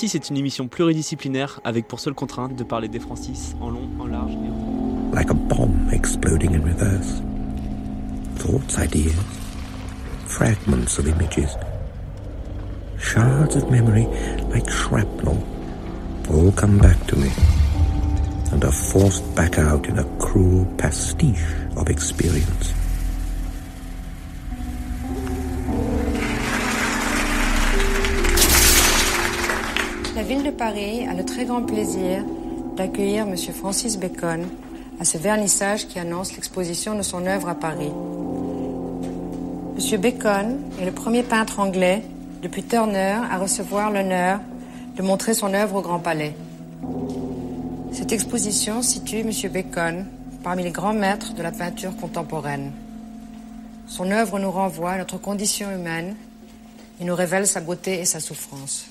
Francis est une émission pluridisciplinaire avec pour seule contrainte de parler des Francis en long, en large et en... like a bomb exploding in reverse. Thoughts, ideas, fragments of images, shards of memory like shrapnel, all come back to me and are forced back out in a cruel pastiche of experience. Ville de Paris a le très grand plaisir d'accueillir M. Francis Bacon à ce vernissage qui annonce l'exposition de son œuvre à Paris. M. Bacon est le premier peintre anglais depuis Turner à recevoir l'honneur de montrer son œuvre au Grand Palais. Cette exposition situe M. Bacon parmi les grands maîtres de la peinture contemporaine. Son œuvre nous renvoie à notre condition humaine et nous révèle sa beauté et sa souffrance.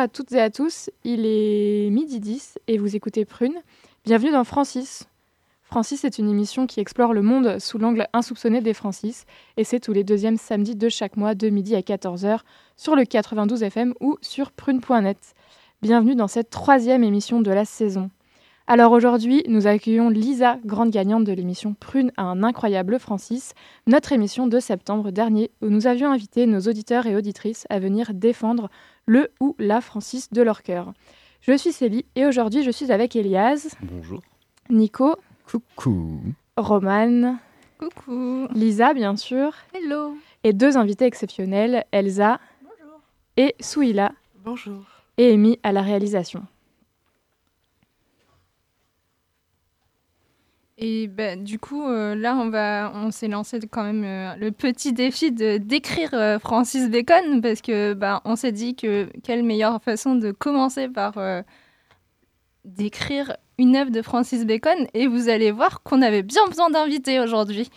À toutes et à tous. Il est midi 10 et vous écoutez Prune. Bienvenue dans Francis. Francis est une émission qui explore le monde sous l'angle insoupçonné des Francis et c'est tous les deuxièmes samedis de chaque mois de midi à 14h sur le 92 FM ou sur prune.net. Bienvenue dans cette troisième émission de la saison. Alors aujourd'hui, nous accueillons Lisa, grande gagnante de l'émission Prune à un incroyable Francis, notre émission de septembre dernier où nous avions invité nos auditeurs et auditrices à venir défendre le ou la Francis de leur cœur. Je suis Célie et aujourd'hui je suis avec Elias. Bonjour. Nico. Coucou. Romane. Coucou. Lisa, bien sûr. Hello. Et deux invités exceptionnels, Elsa. Bonjour. Et Souila. Bonjour. Et Amy à la réalisation. Et bah, du coup, euh, là, on, va, on s'est lancé quand même euh, le petit défi de d'écrire euh, Francis Bacon parce que bah, on s'est dit que quelle meilleure façon de commencer par d'écrire une œuvre de Francis Bacon. Et vous allez voir qu'on avait bien besoin d'invités aujourd'hui.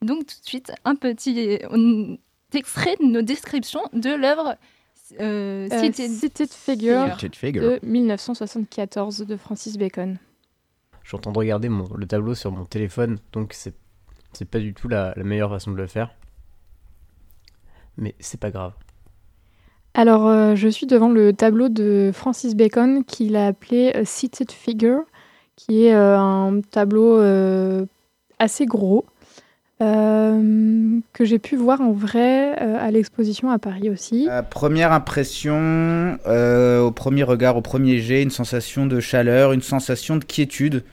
Donc tout de suite, un petit extrait de nos descriptions de l'œuvre Cited, Cited Figure, Figure. De 1974 de Francis Bacon je suis en train de regarder mon, le tableau sur mon téléphone, donc c'est, c'est pas du tout la, la, meilleure façon de le faire. Mais c'est pas grave. Alors, euh, je suis devant le tableau de Francis Bacon qu'il a appelé a Seated Figure, qui est euh, un tableau euh, assez gros. que j'ai pu voir en vrai à l'exposition à Paris aussi. première impression, au premier regard, au premier jet, une sensation de chaleur, une sensation de quiétude.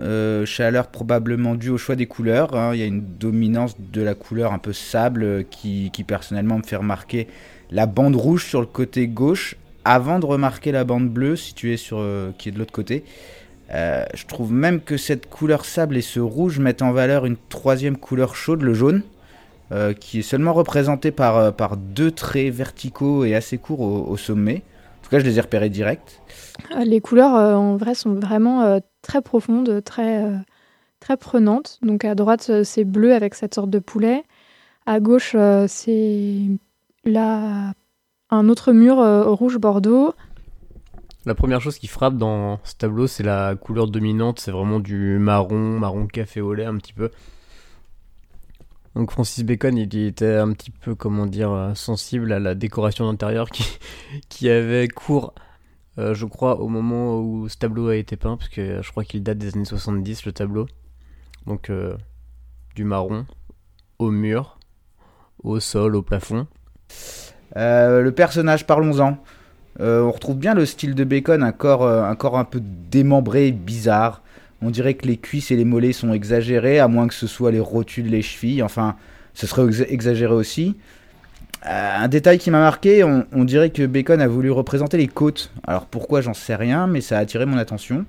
Euh, chaleur probablement due au choix des couleurs. Hein. Il y a une dominance de la couleur un peu sable euh, qui, personnellement me fait remarquer la bande rouge sur le côté gauche avant de remarquer la bande bleue située sur, euh, qui est de l'autre côté. Je trouve même que cette couleur sable et ce rouge mettent en valeur une troisième couleur chaude, le jaune, qui est seulement représenté par, par deux traits verticaux et assez courts au, au sommet. En tout cas, je les ai repérés direct. Les couleurs, en vrai, sont vraiment très profonde, très, euh, très prenante. Donc à droite, euh, c'est bleu avec cette sorte de poulet. À gauche, euh, c'est là un autre mur rouge bordeaux. La première chose qui frappe dans ce tableau, c'est la couleur dominante. C'est vraiment du marron, marron café au lait un petit peu. Donc Francis Bacon, il était un petit peu, comment dire, sensible à la décoration d'intérieur qui, qui avait cours euh, je crois, au moment où ce tableau a été peint, parce que je crois qu'il date des années 70, le tableau. Donc, euh, du marron au mur, au sol, au plafond. Euh, le personnage, parlons-en. on retrouve bien le style de Bacon, un corps, un corps un peu démembré, bizarre. On dirait que les cuisses et les mollets sont exagérés, à moins que ce soit les rotules, les chevilles. Enfin, ce serait exagéré aussi. Euh, un détail qui m'a marqué, on, dirait que Bacon a voulu représenter les côtes. Alors pourquoi, j'en sais rien, mais ça a attiré mon attention.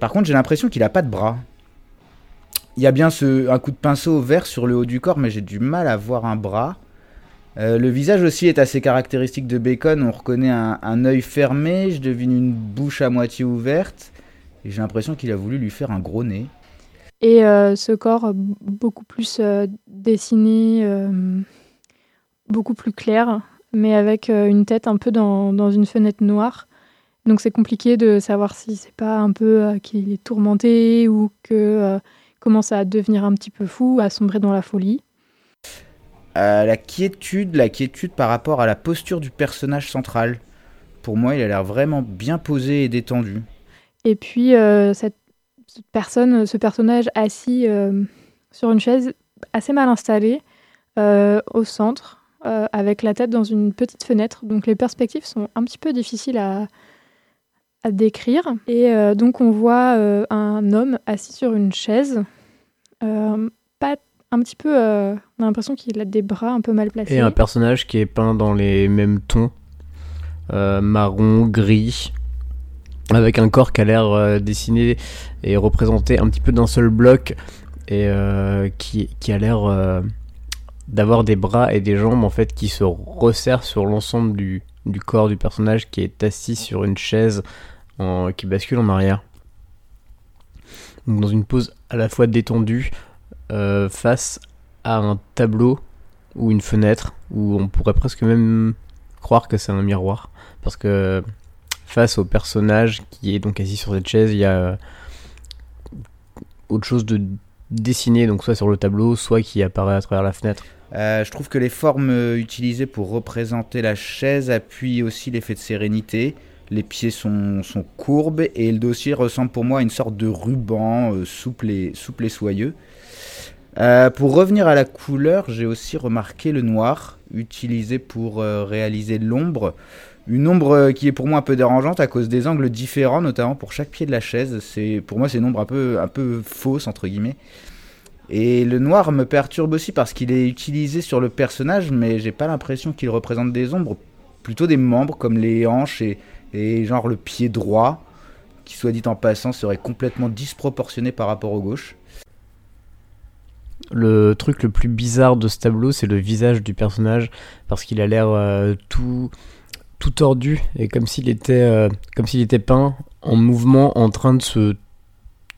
par contre, j'ai l'impression qu'il n'a pas de bras. Il y a bien un coup de pinceau vert sur le haut du corps, mais j'ai du mal à voir un bras. Euh, le visage aussi est assez caractéristique de Bacon. On reconnaît un, un œil fermé, je devine une bouche à moitié ouverte. Et j'ai l'impression qu'il a voulu lui faire un gros nez. Et euh, ce corps beaucoup plus dessiné beaucoup plus clair, mais avec euh, une tête un peu dans, dans une fenêtre noire. Donc c'est compliqué de savoir si c'est pas un peu euh, qu'il est tourmenté ou que euh, commence à devenir un petit peu fou, à sombrer dans la folie. la quiétude, la quiétude par rapport à la posture du personnage central. Pour moi, il a l'air vraiment bien posé et détendu. Et puis cette, cette, personne, ce personnage assis sur une chaise assez mal installée au centre, euh, avec la tête dans une petite fenêtre. Donc les perspectives sont un petit peu difficiles à, décrire. Et euh, donc on voit euh, un homme assis sur une chaise, pas un petit peu, on a l'impression qu'il a des bras un peu mal placés. Et un personnage qui est peint dans les mêmes tons, marron, gris, avec un corps qui a l'air dessiné et représenté un petit peu d'un seul bloc et qui, a l'air d'avoir des bras et des jambes en fait qui se resserrent sur l'ensemble du, du, corps du personnage qui est assis sur une chaise qui bascule en arrière. dans une pose à la fois détendue euh, face à un tableau ou une fenêtre, ou on pourrait presque même croire que c'est un miroir, parce que face au personnage qui est donc assis sur cette chaise, il y a autre chose de dessiné, donc soit sur le tableau, soit qui apparaît à travers la fenêtre. Euh, je trouve que les formes euh, utilisées pour représenter la chaise appuient aussi l'effet de sérénité. Les pieds sont, courbes et le dossier ressemble pour moi à une sorte de ruban euh, souple, et, souple et soyeux. Pour revenir à la couleur, j'ai aussi remarqué le noir utilisé pour réaliser l'ombre. Une ombre qui est pour moi un peu dérangeante à cause des angles différents, notamment pour chaque pied de la chaise. Pour moi c'est une ombre un peu un peu fausse entre guillemets. Et le noir me perturbe aussi parce qu'il est utilisé sur le personnage, mais j'ai pas l'impression qu'il représente des ombres, plutôt des membres comme les hanches et, genre le pied droit, qui soit dit en passant serait complètement disproportionné par rapport au gauche. Le truc le plus bizarre de ce tableau, c'est le visage du personnage, parce qu'il a l'air euh, tout, tordu, et euh, comme s'il était peint en mouvement, en train de se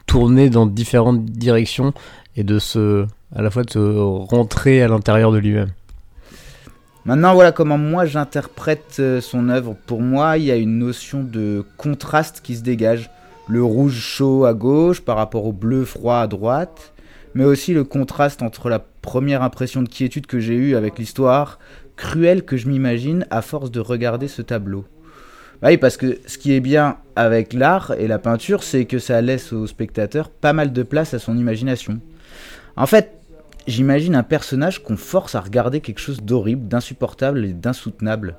tourner dans différentes directions, et de se, à la fois de se rentrer à l'intérieur de lui-même. Maintenant, voilà comment moi j'interprète euh, son œuvre. Pour moi, il y a une notion de contraste qui se dégage. Le rouge chaud à gauche par rapport au bleu froid à droite, mais aussi le contraste entre la première impression de quiétude que j'ai eue avec l'histoire cruelle que je m'imagine à force de regarder ce tableau. Bah oui, parce que ce qui est bien avec l'art et la peinture, c'est que ça laisse au spectateur pas mal de place à son imagination. En fait, j'imagine un personnage qu'on force à regarder quelque chose d'horrible, d'insupportable et d'insoutenable.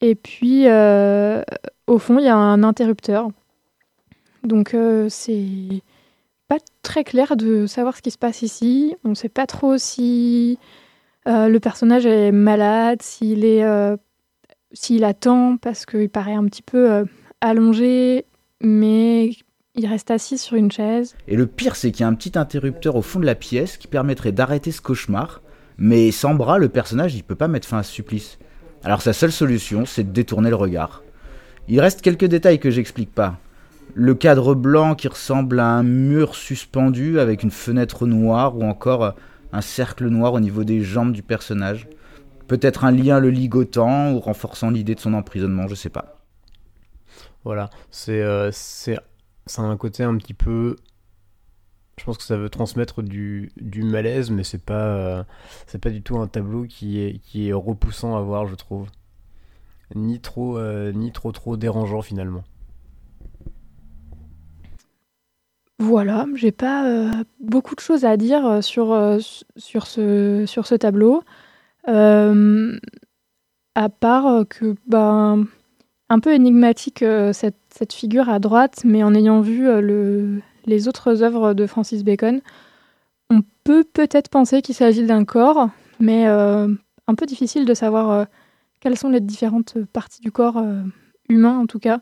Et puis, euh, au fond, il y a un interrupteur. Donc, euh, c'est pas très clair de savoir ce qui se passe ici. On ne sait pas trop si euh, le personnage est malade, s'il est, euh, s'il attend parce qu'il paraît un petit peu allongé, mais il reste assis sur une chaise. Et le pire, c'est qu'il y a un petit interrupteur au fond de la pièce qui permettrait d'arrêter ce cauchemar. Mais sans bras, le personnage, il peut pas mettre fin à ce supplice. Alors sa seule solution, c'est de détourner le regard. Il reste quelques détails que j'explique pas. Le cadre blanc qui ressemble à un mur suspendu avec une fenêtre noire ou encore un cercle noir au niveau des jambes du personnage. Peut-être un lien le ligotant ou renforçant l'idée de son emprisonnement, je sais pas. Voilà, c'est euh, c'est un côté un petit peu je pense que ça veut transmettre du, malaise, mais c'est pas, euh, c'est pas du tout un tableau qui est, repoussant à voir, je trouve. Ni trop, euh, ni trop, trop dérangeant finalement. Voilà, j'ai pas euh, beaucoup de choses à dire sur, ce, sur ce tableau. À part que, ben, un peu énigmatique cette, cette, figure à droite, mais en ayant vu le, les autres œuvres de Francis Bacon, on peut peut-être penser qu'il s'agit d'un corps, mais un peu difficile de savoir quelles sont les différentes parties du corps humain, en tout cas,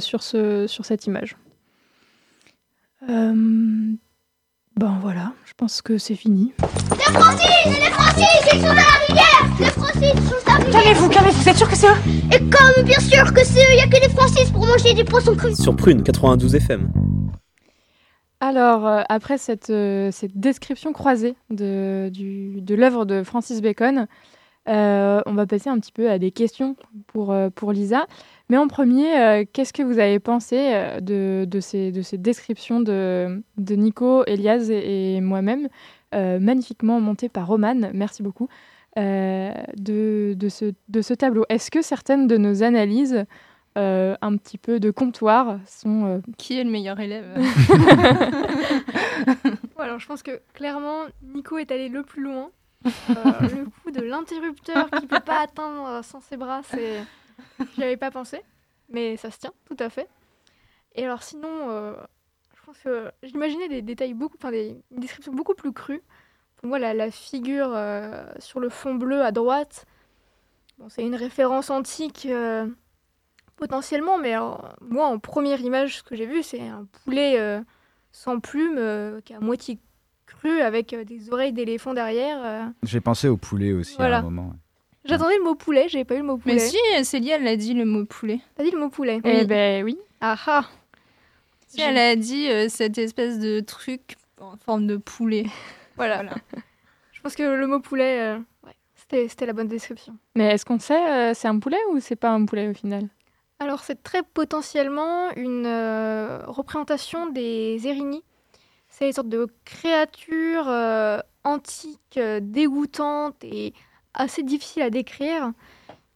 sur, sur cette image. Euh, ben voilà, je pense que c'est fini. Les Francis Les Francis Ils sont dans la rivière Les Francis ils sont dans la rivière Calmez-vous, calmez-vous, vous êtes sûr que c'est eux? Et comme bien sûr que c'est eux, il n'y a que les Francis pour manger des poissons crus Sur Prune 92 FM. Alors, euh, après cette, euh, cette, description croisée de, l'œuvre de Francis Bacon, euh, on va passer un petit peu à des questions pour, pour Lisa. Mais en premier, euh, qu'est-ce que vous avez pensé de, de, ces, de ces, descriptions de, de Nico, Elias et, et moi-même, magnifiquement montées par Roman, merci beaucoup, euh, de, de, ce, de ce tableau Est-ce que certaines de nos analyses, euh, un petit peu de comptoir, sont... Qui est le meilleur élève? Alors, je pense que clairement, Nico est allé le plus loin. le coup de l'interrupteur qui ne peut pas atteindre sans ses bras, c'est... J'y avais pas pensé, mais ça se tient, tout à fait. Et alors sinon, euh, pense que j'imaginais des détails beaucoup, enfin des une description beaucoup plus crue. Pour moi, la, la figure euh, sur le fond bleu à droite, bon, c'est une référence antique euh, potentiellement, mais alors, moi, en première image, ce que j'ai vu, c'est un poulet sans plumes qui est à moitié cru avec des oreilles d'éléphant derrière. J'ai pensé au poulet aussi voilà. à un moment. Ouais. J'attendais le mot poulet, j'avais pas eu le mot poulet. Mais si, Célia, elle a dit le mot poulet. T'as dit le mot poulet Eh ben oui. Ah ah si, Elle a dit euh, cette espèce de truc en forme de poulet. Voilà. voilà. Je pense que le mot poulet, euh, ouais, C'était c'était la bonne description. Mais est-ce qu'on sait, euh, c'est un poulet ou c'est pas un poulet au final? Alors, c'est très potentiellement une euh, représentation des Érigny. C'est une sorte de créatures euh, antiques, euh, dégoûtantes et assez difficiles à décrire,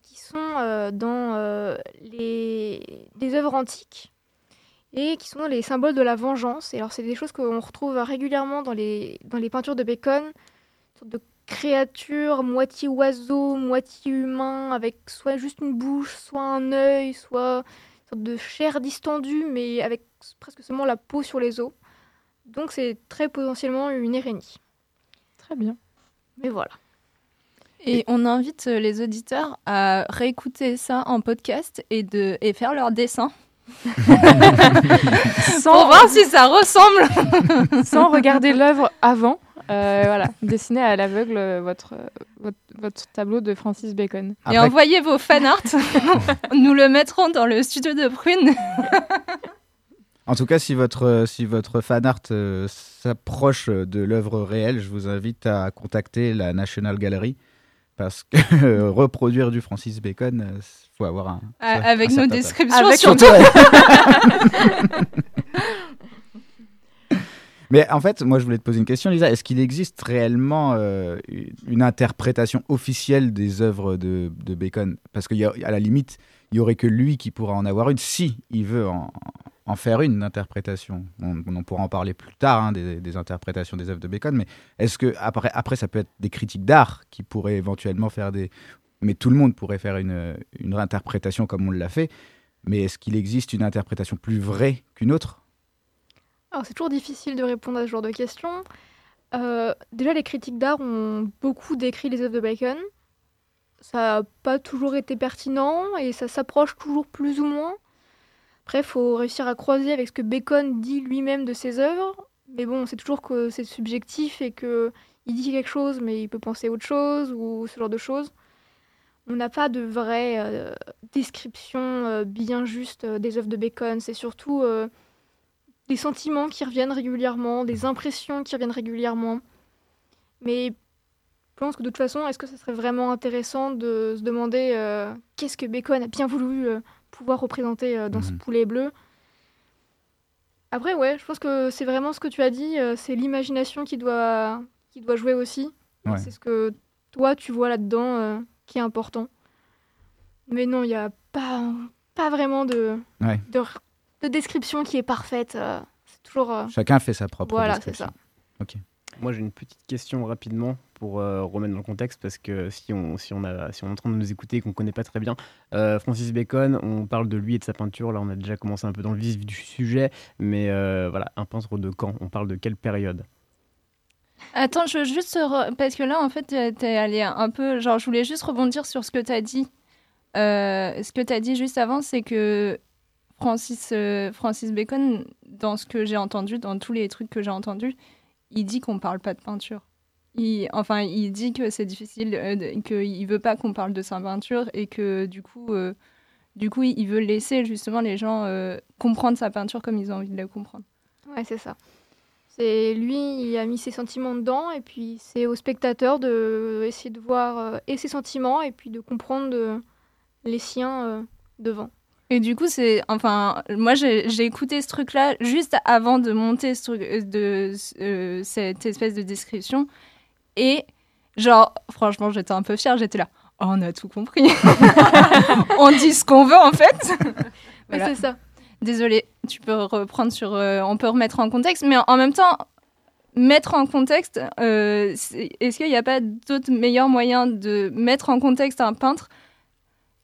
qui sont euh, dans euh, les, des œuvres antiques et qui sont les symboles de la vengeance. Et alors, c'est des choses qu'on retrouve régulièrement dans les, dans les peintures de Bacon, une sorte de créatures moitié oiseau, moitié humain, avec soit juste une bouche, soit un œil, soit une sorte de chair distendue, mais avec presque seulement la peau sur les os. Donc c'est très potentiellement une Érénie. Très bien. Mais voilà. Et on invite les auditeurs à réécouter ça en podcast et, de, et faire leur dessin. Pour voir si ça ressemble. Sans regarder l'œuvre avant. Euh, voilà, dessiner à l'aveugle euh, votre, euh, votre, votre tableau de Francis Bacon. Et envoyez vos fan art. Nous le mettrons dans le studio de Prune. En tout cas, si votre, si votre fan art euh, s'approche de l'œuvre réelle, je vous invite à contacter la National Gallery. Parce que euh, reproduire du Francis Bacon, faut avoir un. Ah, avec nos descriptions surtout. Mais en fait, moi, je voulais te poser une question, Lisa. Est-ce qu'il existe réellement euh, une interprétation officielle des œuvres de, de Bacon? Parce qu'à la limite, il y aurait que lui qui pourra en avoir une si il veut en, en faire une interprétation. On, on pourra en parler plus tard hein, des, des interprétations des œuvres de Bacon. Mais est-ce que après, après, ça peut être des critiques d'art qui pourraient éventuellement faire des. Mais tout le monde pourrait faire une, une réinterprétation comme on l'a fait. Mais est-ce qu'il existe une interprétation plus vraie qu'une autre? Alors c'est toujours difficile de répondre à ce genre de questions. Euh, déjà les critiques d'art ont beaucoup décrit les œuvres de Bacon. Ça n'a pas toujours été pertinent et ça s'approche toujours plus ou moins. Après, il faut réussir à croiser avec ce que Bacon dit lui-même de ses œuvres. Mais bon, c'est toujours que c'est subjectif et que il dit quelque chose, mais il peut penser autre chose ou ce genre de choses. On n'a pas de vraie euh, description euh, bien juste euh, des œuvres de Bacon. C'est surtout des sentiments qui reviennent régulièrement, des impressions qui reviennent régulièrement. Mais je pense que de toute façon, est-ce que ce serait vraiment intéressant de se demander qu'est-ce que Bacon a bien voulu pouvoir représenter dans ce Mhm. poulet bleu? Après, ouais, je pense que c'est vraiment ce que tu as dit, c'est l'imagination qui doit, qui doit jouer aussi. Ouais. C'est ce que toi, tu vois là-dedans qui est important. Mais non, il n'y a pas, pas vraiment de, Ouais. de, de description qui est parfaite. euh, c'est toujours. euh, Chacun fait sa propre Voilà, c'est description. ça. Ok. Moi, j'ai une petite question rapidement pour euh, remettre dans le contexte parce que si on, si on, a, si on est en train de nous écouter et qu'on ne connaît pas très bien euh, Francis Bacon, on parle de lui et de sa peinture. Là, on a déjà commencé un peu dans le vif du sujet, mais euh, voilà, un peintre de quand? On parle de quelle période? Attends, je veux juste. Parce que là, en fait, t'es allé un peu. Genre, je voulais juste rebondir sur ce que t'as dit. Euh, ce que t'as dit juste avant, c'est que Francis, euh, Francis Bacon, dans ce que j'ai entendu, dans tous les trucs que j'ai entendus, il dit qu'on parle pas de peinture. Il, enfin, il dit que c'est difficile, euh, qu'il veut pas qu'on parle de sa peinture et que du coup, euh, du coup, il veut laisser justement les gens comprendre sa peinture comme ils ont envie de la comprendre. Ouais, c'est ça. C'est lui, il a mis ses sentiments dedans, et puis c'est au spectateur de essayer de voir euh, et ses sentiments, et puis de comprendre euh, les siens euh, devant. Et du coup, c'est. Enfin, moi, j'ai écouté ce truc-là juste avant de monter ce truc, de, cette espèce de description. Et, genre, franchement, j'étais un peu fière. J'étais là. Oh, on a tout compris. on dit ce qu'on veut, en fait. Voilà. c'est ça. Désolée, tu peux reprendre sur. euh, on peut remettre en contexte, mais en, en même temps, mettre en contexte, euh, est-ce qu'il n'y a pas d'autres meilleurs moyens de mettre en contexte un peintre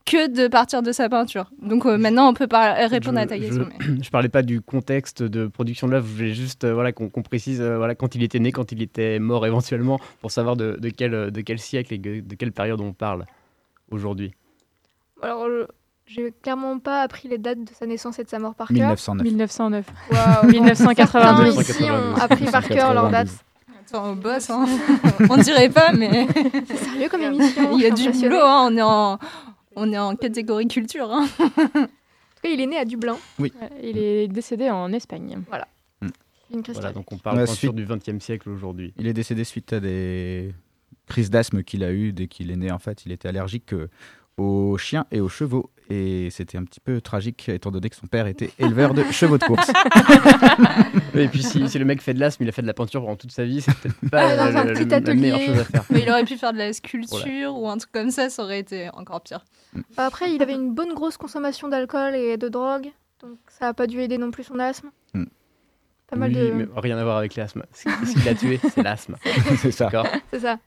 que de partir de sa peinture? Donc euh, maintenant, on peut répondre je, à ta question. mais- Je, je parlais pas du contexte de production de l'œuvre, je voulais juste euh, voilà, qu'on précise euh, voilà, quand il était né, quand il était mort éventuellement, pour savoir de, de quel, de quel siècle et de, de quelle période on parle aujourd'hui. Alors, je- j'ai clairement pas appris les dates de sa naissance et de sa mort par cœur. 1909. 1909. Waouh, 1992. Certains ici ont appris par cœur leurs dates. Attends, on bosse, hein. on dirait pas, mais C'est sérieux comme émission. il y a du boulot. hein. On, est en... on est en catégorie culture. hein. En tout cas, il est né à Dublin. Ouais, Il est décédé en Espagne. Voilà. Mm. Une crise Voilà, donc on parle bien sûr suite- du XXe siècle aujourd'hui. Il est décédé suite à des crise d'asthme qu'il a eu dès qu'il est né. En fait, il était allergique euh, aux chiens et aux chevaux. Et c'était un petit peu tragique étant donné que son père était éleveur de chevaux de course. et puis si, si le mec fait de l'asthme, il a fait de la peinture pendant toute sa vie, c'est peut-être pas dans la, un la- petit la meilleure chose à faire. Mais il aurait pu faire de la sculpture ou un truc comme ça, ça aurait été encore pire. Après, il avait une bonne grosse consommation d'alcool et de drogue, donc ça n'a pas dû aider non plus son asthme. Hmm. Pas mal Oui, de. mais rien à voir avec l'asthme. Ce qui ce qui l'a tué, c'est l'asthme. c'est ça. C'est ça.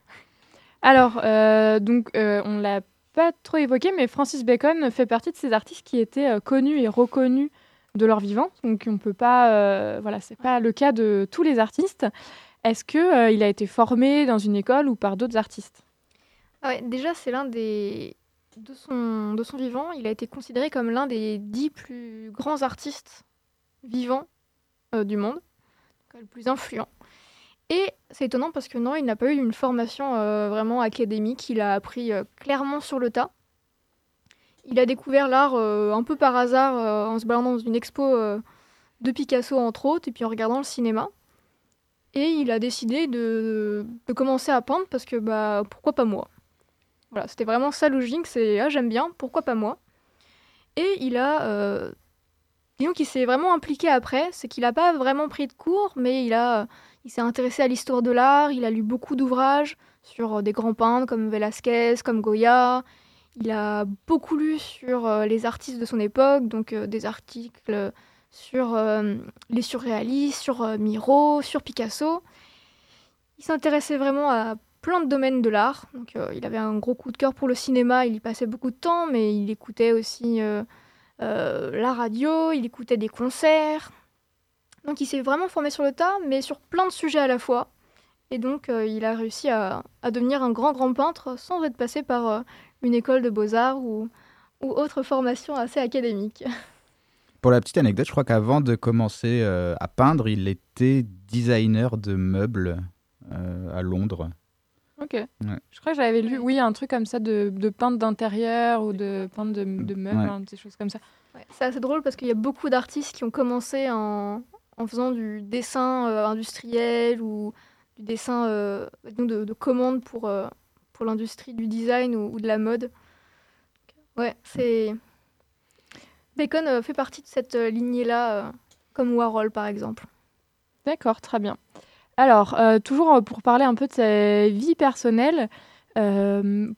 Alors, euh, donc, euh, on l'a pas trop évoqué, mais Francis Bacon fait partie de ces artistes qui étaient euh, connus et reconnus de leur vivant. Donc, on peut pas, euh, voilà, c'est pas le cas de tous les artistes. Est-ce que euh, il a été formé dans une école ou par d'autres artistes? Ah déjà, c'est l'un des. De son, vivant, il a été considéré comme l'un des dix plus grands artistes vivants du monde, le plus influent. Et c'est étonnant parce que non, il n'a pas eu une formation euh, vraiment académique, il a appris euh, clairement sur le tas. Il a découvert l'art euh, un peu par hasard en se baladant dans une expo de Picasso entre autres, et puis en regardant le cinéma. Et il a décidé de, de commencer à peindre parce que bah pourquoi pas moi? Voilà, c'était vraiment sa logique, c'est ah j'aime bien, pourquoi pas moi? Et il a, disons qu'il s'est vraiment impliqué après, c'est qu'il n'a pas vraiment pris de cours, mais il a, il s'est intéressé à l'histoire de l'art, il a lu beaucoup d'ouvrages sur euh, des grands peintres comme Velázquez, comme Goya. Il a beaucoup lu sur euh, les artistes de son époque, donc euh, des articles sur les surréalistes, sur Miro, sur Picasso. Il s'intéressait vraiment à plein de domaines de l'art. Donc, il avait un gros coup de cœur pour le cinéma, il y passait beaucoup de temps, mais il écoutait aussi la radio, il écoutait des concerts. Donc il s'est vraiment formé sur le tas, mais sur plein de sujets à la fois. Et donc euh, il a réussi à, à devenir un grand, grand peintre sans être passé par euh, une école de beaux-arts ou, ou autre formation assez académique. Pour la petite anecdote, je crois qu'avant de commencer euh, à peindre, il était designer de meubles euh, à Londres. Ok. Ouais. Je crois que j'avais lu, oui, un truc comme ça de, de peintre d'intérieur ou de peintre de, de meubles, Ouais. hein, des choses comme ça. Ouais, c'est assez drôle parce qu'il y a beaucoup d'artistes qui ont commencé en, en faisant du dessin euh, industriel ou du dessin euh, de, de commande pour, euh, pour l'industrie du design ou, de la mode. Ouais, c'est. Bacon fait partie de cette lignée-là, comme Warhol par exemple. D'accord, très bien. Alors, toujours pour parler un peu de sa vie personnelle,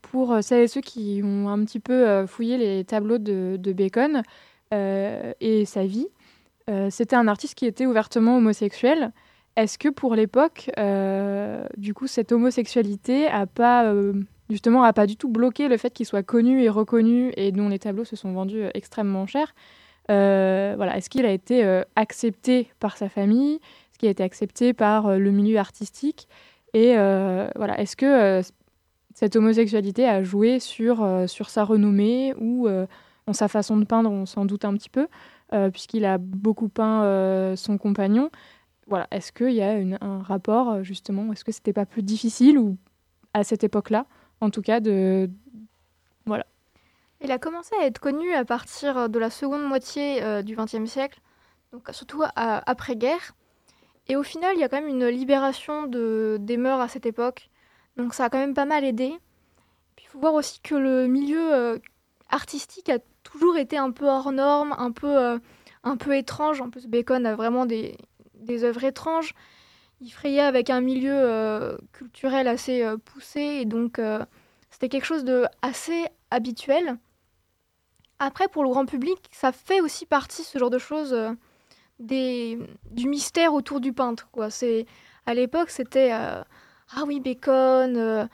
pour celles et ceux qui ont un petit peu fouillé les tableaux de, Bacon et sa vie, c'était un artiste qui était ouvertement homosexuel. Est-ce que pour l'époque, euh, du coup, cette homosexualité a pas euh, justement a pas du tout bloqué le fait qu'il soit connu et reconnu et dont les tableaux se sont vendus euh, extrêmement cher Euh, Voilà, est-ce qu'il a été euh, accepté par sa famille? Est-ce qu'il a été accepté par euh, le milieu artistique? Et euh, voilà, est-ce que euh, cette homosexualité a joué sur, euh, sur sa renommée ou euh, en sa façon de peindre, on s'en doute un petit peu, euh, puisqu'il a beaucoup peint euh, son compagnon. Voilà, est-ce qu'il y a un rapport euh, justement? Est-ce que c'était pas plus difficile ou à cette époque-là, en tout cas, de voilà. Il a commencé à être connu à partir de la seconde moitié euh, du XXe siècle, donc surtout après-guerre. Et au final, il y a quand même une libération de, des mœurs à cette époque, donc ça a quand même pas mal aidé. Il faut voir aussi que le milieu euh, artistique a toujours été un peu hors norme, un peu, euh, un peu étrange. En plus, Bacon a vraiment des, des œuvres étranges. Il frayait avec un milieu euh, culturel assez euh, poussé, et donc c'était quelque chose de assez habituel. Après, pour le grand public, ça fait aussi partie, ce genre de choses, du mystère autour du peintre. Quoi. C'est, à l'époque, c'était Ah oui, Bacon,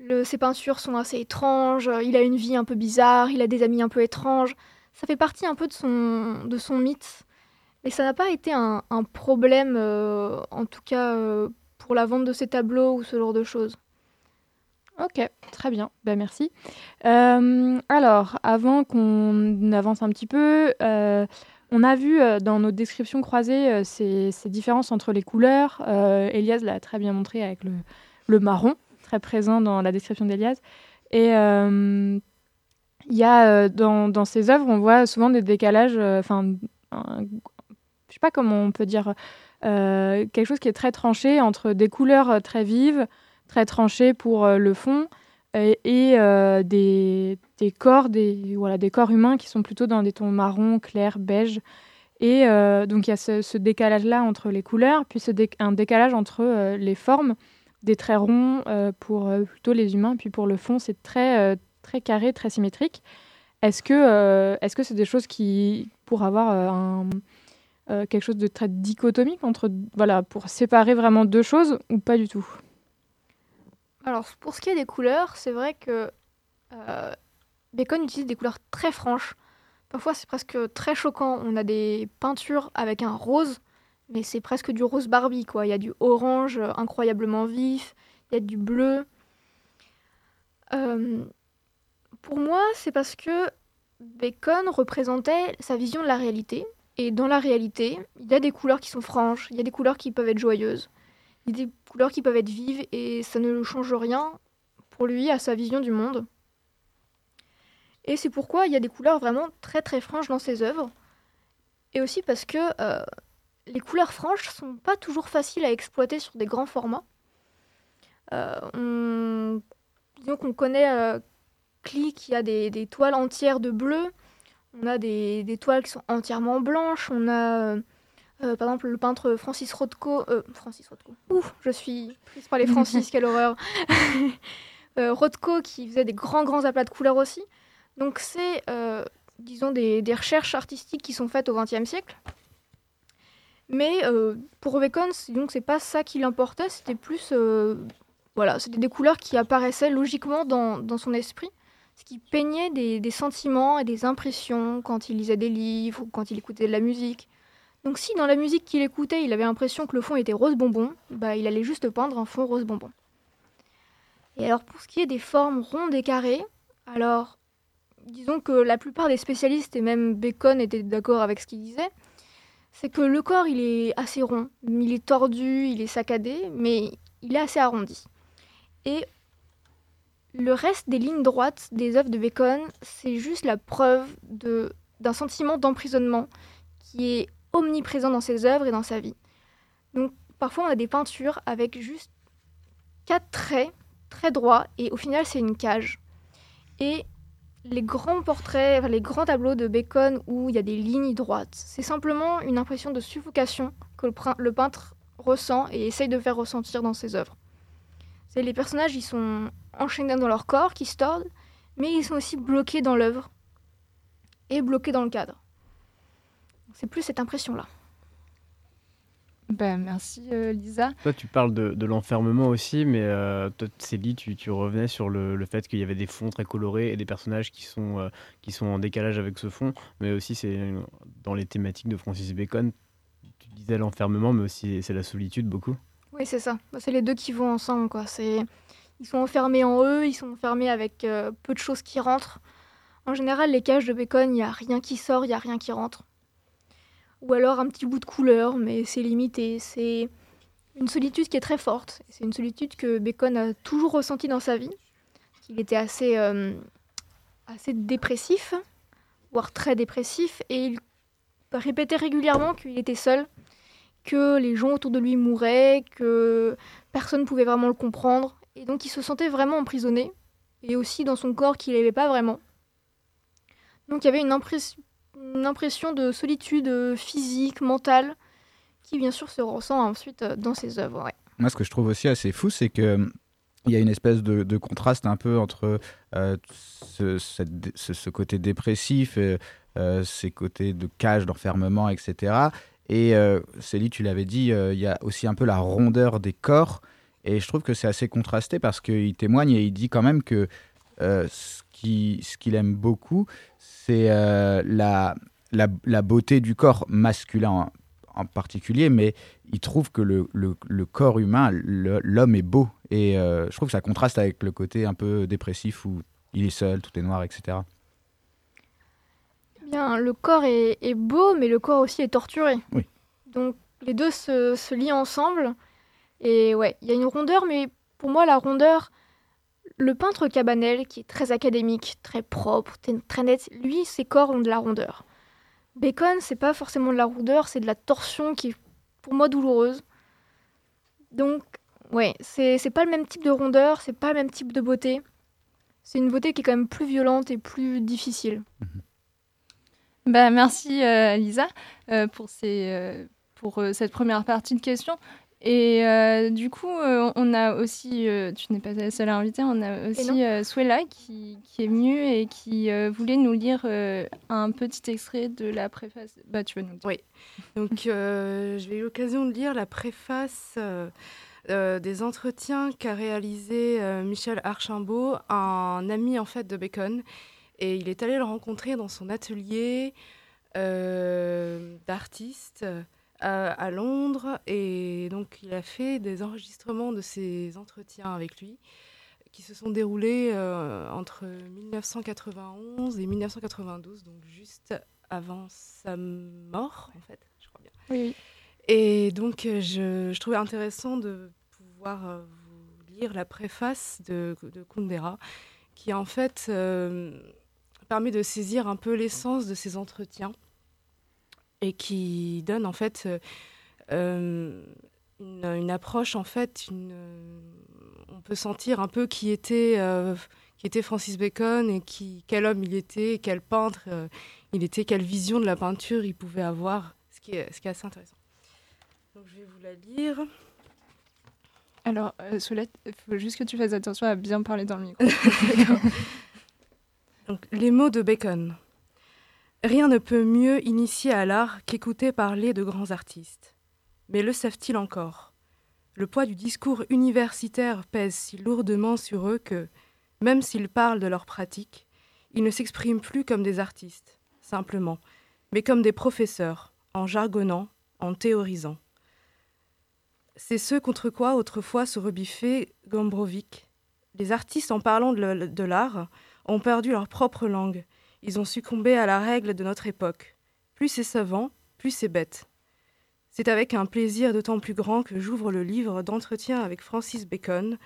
le, ses peintures sont assez étranges, euh, il a une vie un peu bizarre, il a des amis un peu étranges. Ça fait partie un peu de son, de son mythe. Mais ça n'a pas été un, un problème, euh, en tout cas euh, pour la vente de ses tableaux ou ce genre de choses. Ok, très bien, ben, merci. Alors, avant qu'on avance un petit peu, on a vu dans nos descriptions croisées ces, ces différences entre les couleurs. Elias l'a très bien montré avec le, le marron, très présent dans la description d'Elias. Et euh, y a euh, dans, dans ses œuvres, on voit souvent des décalages, euh, enfin, je sais pas comment on peut dire, quelque chose qui est très tranché entre des couleurs très vives, très tranchés pour le fond et, des, des corps, des, voilà, des corps humains qui sont plutôt dans des tons marron, clair, beige. Et donc il y a ce, ce décalage-là entre les couleurs, puis un décalage entre les formes, des traits ronds euh, pour euh, plutôt les humains, puis pour le fond c'est très, euh, très carré, très symétrique. Est-ce que est-ce que c'est des choses qui, pour avoir quelque chose de très dichotomique entre, voilà, pour séparer vraiment deux choses ou pas du tout? Alors, pour ce qui est des couleurs, c'est vrai que Bacon utilise des couleurs très franches. Parfois, c'est presque très choquant. On a des peintures avec un rose, mais c'est presque du rose Barbie, quoi. Il y a du orange euh, incroyablement vif, il y a du bleu. Euh, pour moi, c'est parce que Bacon représentait sa vision de la réalité. Et dans la réalité, il y a des couleurs qui sont franches, il y a des couleurs qui peuvent être joyeuses, il y a des couleurs qui peuvent être vives, et ça ne change rien pour lui à sa vision du monde. Et c'est pourquoi il y a des couleurs vraiment très très franches dans ses œuvres. Et aussi parce que euh, les couleurs franches sont pas toujours faciles à exploiter sur des grands formats. Euh, on... Disons qu'on connaît euh, Klee qui a des, des toiles entières de bleu. On a des, des toiles qui sont entièrement blanches. On a euh, euh, par exemple le peintre Francis Rothko. euh, Francis Rothko. Ouf, je suis prise par les Francis, quelle horreur. Euh, Rothko qui faisait des grands grands aplats de couleurs aussi. Donc c'est, euh, disons, des, des recherches artistiques qui sont faites au XXe siècle. Mais euh, pour Bacon, c'est- donc c'est pas ça qui l'importait, c'était plus, euh, voilà, c'était des couleurs qui apparaissaient logiquement dans, dans son esprit, ce qui peignait des, des sentiments et des impressions quand il lisait des livres ou quand il écoutait de la musique. Donc si dans la musique qu'il écoutait, il avait l'impression que le fond était rose bonbon, bah il allait juste peindre un fond rose bonbon. Et alors pour ce qui est des formes rondes et carrées, alors disons que la plupart des spécialistes et même Bacon étaient d'accord avec ce qu'il disait, c'est que le corps il est assez rond, il est tordu, il est saccadé, mais il est assez arrondi. Et le reste des lignes droites des œuvres de Bacon, c'est juste la preuve de d'un sentiment d'emprisonnement qui est omniprésent dans ses œuvres et dans sa vie. Donc parfois on a des peintures avec juste quatre traits très droits et au final c'est une cage. Et les grands portraits, enfin, les grands tableaux de Bacon où il y a des lignes droites, c'est simplement une impression de suffocation que le, peintre ressent et essaye de faire ressentir dans ses œuvres. Les personnages, ils sont enchaînés dans leur corps, qui se tordent, mais ils sont aussi bloqués dans l'œuvre et bloqués dans le cadre. C'est plus cette impression-là. Ben, merci euh, Lisa. Toi, tu parles de, de l'enfermement aussi, mais euh, toi, Célie, tu, tu revenais sur le, le fait qu'il y avait des fonds très colorés et des personnages qui sont, euh, qui sont en décalage avec ce fond, mais aussi c'est dans les thématiques de Francis Bacon, tu disais l'enfermement, mais aussi c'est la solitude beaucoup. Oui, c'est ça. Bah, c'est les deux qui vont ensemble, quoi. C'est... Ils sont enfermés en eux, ils sont enfermés avec euh, peu de choses qui rentrent. En général, les cages de Bacon, il n'y a rien qui sort, il n'y a rien qui rentre. Ou alors un petit bout de couleur, mais c'est limité. C'est une solitude qui est très forte. C'est une solitude que Bacon a toujours ressentie dans sa vie. Il était assez, euh, assez dépressif, voire très dépressif, et il répétait régulièrement qu'il était seul, que les gens autour de lui mouraient, que personne ne pouvait vraiment le comprendre. Et donc il se sentait vraiment emprisonné, et aussi dans son corps qu'il n'aimait pas vraiment. Donc il y avait une, impress- une impression de solitude euh, physique, mentale, qui bien sûr se ressent ensuite euh, dans ses œuvres. Moi, ce que je trouve aussi assez fou, c'est que hum, il y a une espèce de, contraste un peu entre euh, ce, côté dépressif, ces côtés de cage, d'enfermement, etc. Et euh, Célie, tu l'avais dit, il y a aussi un peu la rondeur des corps. Et je trouve que c'est assez contrasté parce qu'il témoigne et il dit quand même que ce ce qu'il aime beaucoup, c'est euh, la, la, la beauté du corps masculin en, en particulier, mais il trouve que le, le- le corps humain, l'homme est beau. Et euh, je trouve que ça contraste avec le côté un peu dépressif où il est seul, tout est noir, etc. Bien, le corps est, est beau, mais le corps aussi est torturé. Oui. Donc les deux se, se lient ensemble. Et ouais, il y a une rondeur, mais pour moi, la rondeur, le peintre Cabanel, qui est très académique, très propre, très net, lui, ses corps ont de la rondeur. Bacon, c'est pas forcément de la rondeur, c'est de la torsion qui est pour moi douloureuse. Donc Ouais, c'est pas le même type de rondeur, c'est pas le même type de beauté. C'est une beauté qui est quand même plus violente et plus difficile. Bah, merci euh, Lisa euh, pour euh, cette première partie de questions. Et euh, du coup, euh, on a aussi, euh, tu n'es pas la seule à inviter, on a aussi Suela qui, qui est venue et qui voulait nous lire un petit extrait de la préface. Bah, tu veux nous le dire. Oui. Donc, j'ai eu l'occasion de lire la préface des entretiens qu'a réalisé Michel Archambault, un ami en fait de Bacon. Et il est allé le rencontrer dans son atelier d'artiste euh, à, Londres. Et donc, il a fait des enregistrements de ces entretiens avec lui qui se sont déroulés euh, entre 1991 et 1992, donc juste avant sa mort, en fait, je crois bien. Oui, oui. Et donc, euh, je, je trouvais intéressant de pouvoir euh, vous lire la préface de, de Kundera, qui en fait permet de saisir un peu l'essence de ces entretiens et qui donne en fait euh, euh, une, une approche, en fait, une, euh, on peut sentir un peu qui était, euh, qui était Francis Bacon et qui, quel homme il était, quel peintre euh, il était, quelle vision de la peinture il pouvait avoir, ce qui est, ce qui est assez intéressant. Donc je vais vous la lire. Alors, Solette, il faut juste que tu fasses attention à bien parler dans le micro. Donc, les mots de Bacon. Rien ne peut mieux initier à l'art qu'écouter parler de grands artistes. Mais le savent-ils encore? Le poids du discours universitaire pèse si lourdement sur eux que, même s'ils parlent de leur pratique, ils ne s'expriment plus comme des artistes, simplement, mais comme des professeurs, en jargonnant, en théorisant. C'est ce contre quoi autrefois se rebiffait Gombrowicz. Les artistes, en parlant de l'art, ont perdu leur propre langue. Ils ont succombé à la règle de notre époque. Plus c'est savant, plus c'est bête. C'est avec un plaisir d'autant plus grand que j'ouvre le livre d'entretien avec Francis Bacon,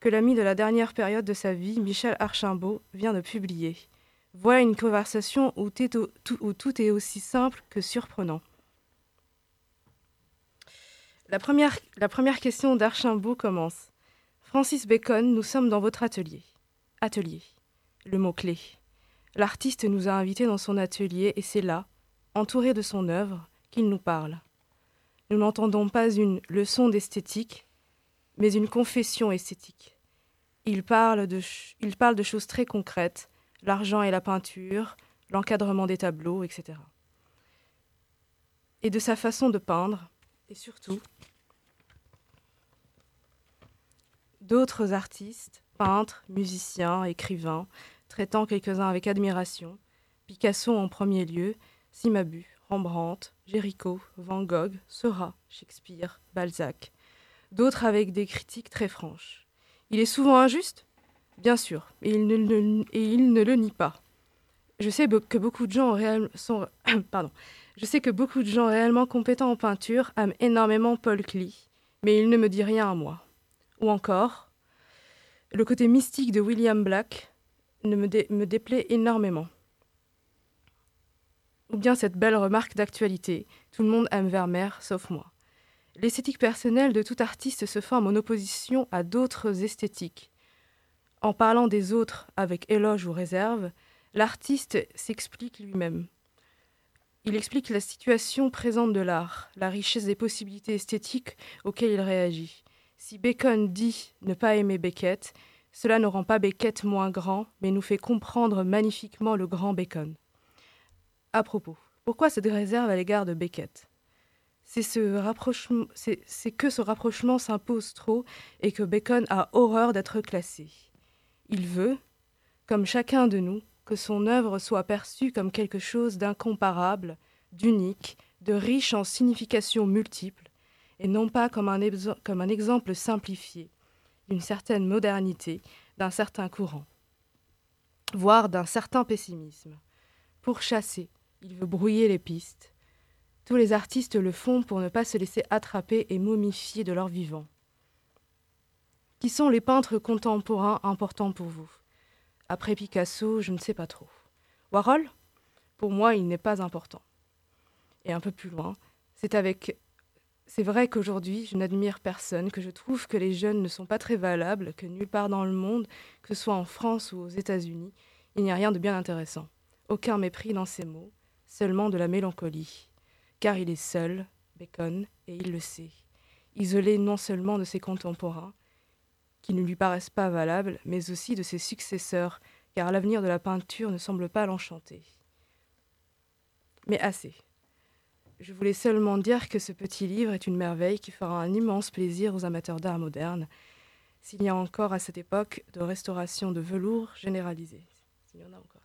que l'ami de la dernière période de sa vie, Michel Archambault, vient de publier. Voilà une conversation où, tout, est aussi simple que surprenant. La première, question d'Archambault commence. Francis Bacon, nous sommes dans votre atelier. Atelier. Le mot-clé. L'artiste nous a invités dans son atelier et c'est là, entouré de son œuvre, qu'il nous parle. Nous n'entendons pas une leçon d'esthétique, mais une confession esthétique. Il parle de, choses très concrètes, l'argent et la peinture, l'encadrement des tableaux, etc. Et de sa façon de peindre, et surtout d'autres artistes, peintres, musiciens, écrivains, traitant quelques-uns avec admiration, Picasso en premier lieu, Cimabue, Rembrandt, Géricault, Van Gogh, Seurat, Shakespeare, Balzac, d'autres avec des critiques très franches. Il est souvent injuste? Bien sûr, et il ne, le- nie pas. Je sais que beaucoup de gens pardon, je sais que beaucoup de gens réellement compétents en peinture aiment énormément Paul Klee, mais il ne me dit rien à moi. Ou encore, le côté mystique de William Black ne me, dé- me déplaît énormément. Ou bien cette belle remarque d'actualité, tout le monde aime Vermeer, sauf moi. L'esthétique personnelle de tout artiste se forme en opposition à d'autres esthétiques. En parlant des autres avec éloge ou réserve, l'artiste s'explique lui-même. Il explique la situation présente de l'art, la richesse des possibilités esthétiques auxquelles il réagit. Si Bacon dit ne pas aimer Beckett, cela ne rend pas Beckett moins grand, mais nous fait comprendre magnifiquement le grand Bacon. À propos, pourquoi cette réserve à l'égard de Beckett? C'est que ce rapprochement s'impose trop et que Bacon a horreur d'être classé. Il veut, comme chacun de nous, que son œuvre soit perçue comme quelque chose d'incomparable, d'unique, de riche en significations multiples, et non pas comme un exemple simplifié d'une certaine modernité, d'un certain courant, voire d'un certain pessimisme. Pour chasser, il veut brouiller les pistes. Tous les artistes le font pour ne pas se laisser attraper et momifier de leur vivant. Qui sont les peintres contemporains importants pour vous? Après Picasso, je ne sais pas trop. Warhol? Pour moi, il n'est pas important. Et un peu plus loin, c'est avec c'est vrai qu'aujourd'hui, je n'admire personne, que je trouve que les jeunes ne sont pas très valables, que nulle part dans le monde, que ce soit en France ou aux États-Unis, il n'y a rien de bien intéressant. Aucun mépris dans ces mots, seulement de la mélancolie. Car il est seul, Bacon, et il le sait. Isolé non seulement de ses contemporains, qui ne lui paraissent pas valables, mais aussi de ses successeurs, car l'avenir de la peinture ne semble pas l'enchanter. Mais assez. Je voulais seulement dire que ce petit livre est une merveille qui fera un immense plaisir aux amateurs d'art moderne, s'il y a encore à cette époque de restauration de velours généralisée. S'il y en a encore.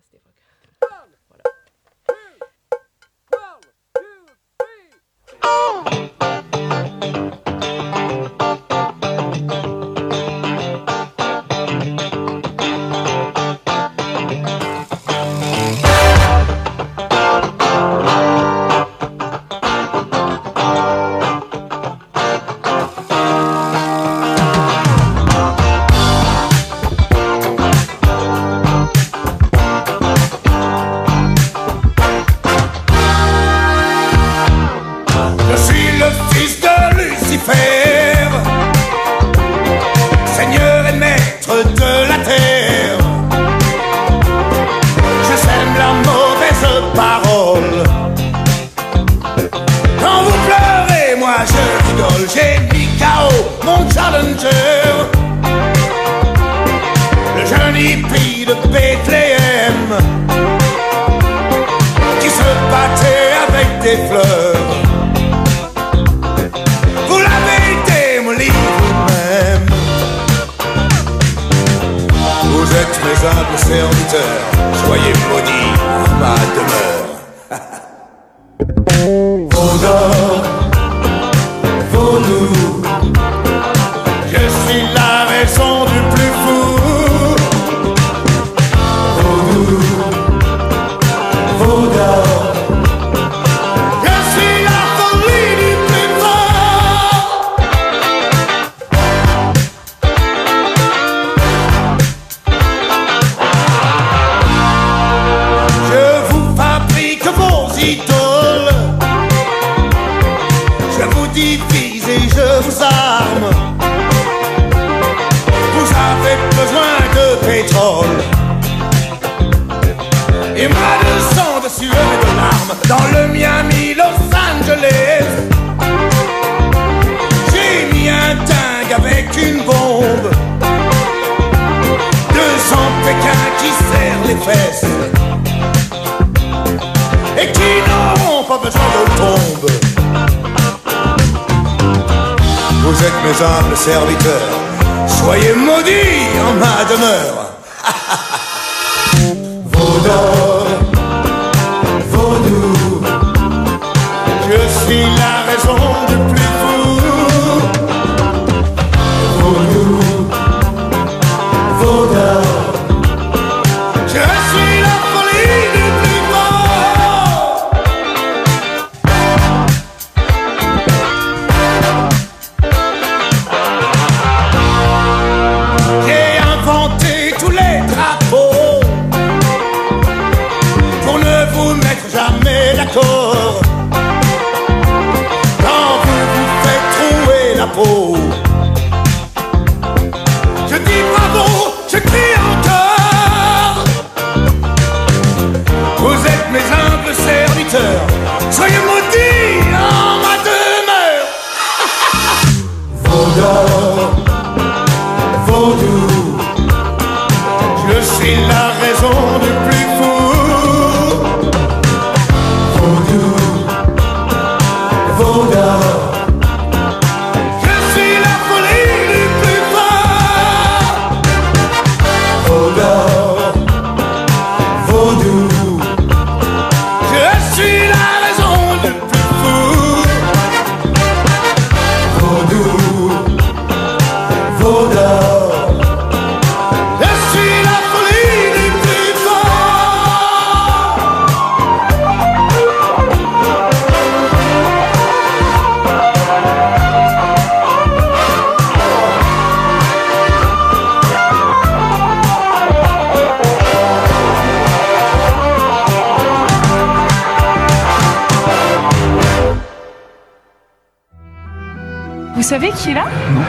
Savez qui est là Non.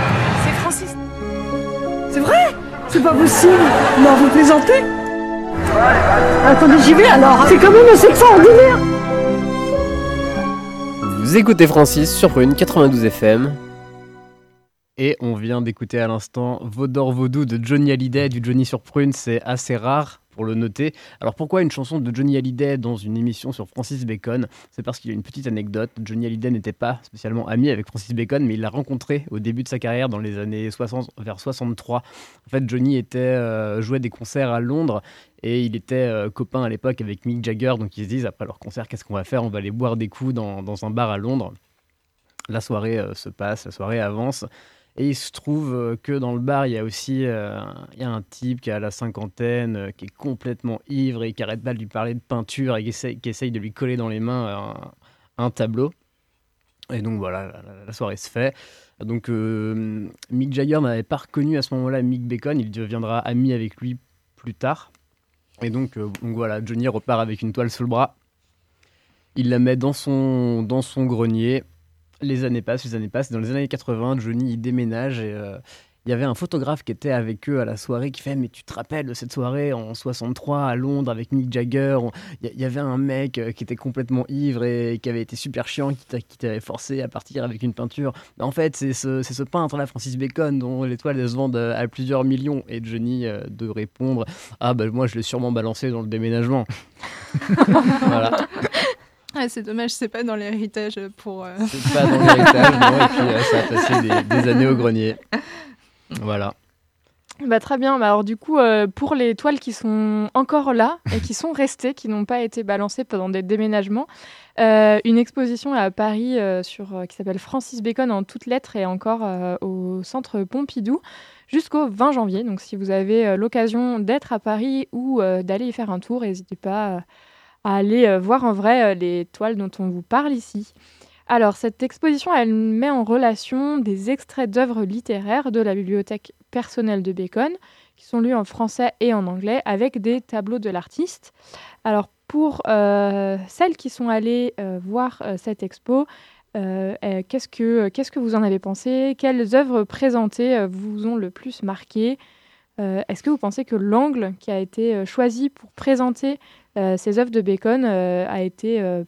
C'est Francis. C'est vrai C'est pas possible Non, vous plaisantez Attendez, j'y vais alors C'est quand même assez extraordinaire Vous écoutez Francis sur Prune 92 FM. Et on vient d'écouter à l'instant Vaudor Vaudou de Johnny Hallyday, du Johnny sur Prune, c'est assez rare pour le noter. Alors pourquoi une chanson de Johnny Hallyday dans une émission sur Francis Bacon? C'est parce qu'il y a une petite anecdote. Johnny Hallyday n'était pas spécialement ami avec Francis Bacon, mais il l'a rencontré au début de sa carrière dans les années 60, vers 63. En fait, Johnny était, euh, jouait des concerts à Londres et il était euh, copain à l'époque avec Mick Jagger, donc ils se disent après leur concert, qu'est-ce qu'on va faire? On va aller boire des coups dans, un bar à Londres. La soirée euh, se passe, la soirée avance. Et il se trouve euh, que dans le bar, il y a aussi euh, un type qui a la cinquantaine, euh, qui est complètement ivre et qui arrête pas de lui parler de peinture et qui essaye, de lui coller dans les mains un, tableau. Et donc voilà, la, soirée se fait. Donc Mick Jagger n'avait pas reconnu à ce moment-là Mick Bacon, il deviendra ami avec lui plus tard. Et donc, voilà, Johnny repart avec une toile sous le bras. Il la met dans son grenier. Les années passent, les années passent. Dans les années 80, Johnny déménage et euh, il y avait un photographe qui était avec eux à la soirée qui fait Mais tu te rappelles de cette soirée en 63 à Londres avec Mick Jagger? Il y, avait un mec euh, qui était complètement ivre et qui avait été super chiant, qui t'a- qui t'avait forcé à partir avec une peinture. En fait, c'est ce, peintre-là, Francis Bacon, dont les toiles se vendent à à plusieurs millions. Et Johnny euh, de répondre Ah, bah moi je l'ai sûrement balancé dans le déménagement. voilà. Ah, c'est dommage, c'est pas dans l'héritage pour. euh, C'est pas dans l'héritage, non, et puis euh, ça a passé des, des années au grenier. Voilà. Bah, très bien. Bah, alors du coup, euh, pour les toiles qui sont encore là et qui sont restées, qui n'ont pas été balancées pendant des déménagements, euh, une exposition à Paris euh, sur, euh, qui s'appelle Francis Bacon en toutes lettres est encore euh, au centre Pompidou jusqu'au 20 janvier. Donc si vous avez euh, l'occasion d'être à Paris ou euh, d'aller y faire un tour, n'hésitez pas euh, à aller euh, voir en vrai euh, les toiles dont on vous parle ici. Alors, cette exposition, elle met en relation des extraits d'œuvres littéraires de la bibliothèque personnelle de Bacon, qui sont lus en français et en anglais, avec des tableaux de l'artiste. Alors, pour euh, celles qui sont allées voir cette expo, euh, qu'est-ce que qu'est-ce que vous en avez pensé? Quelles œuvres présentées vous ont le plus marqué? Est-ce que vous pensez que l'angle qui a été choisi pour présenter ces œuvres de Bacon euh, a été euh,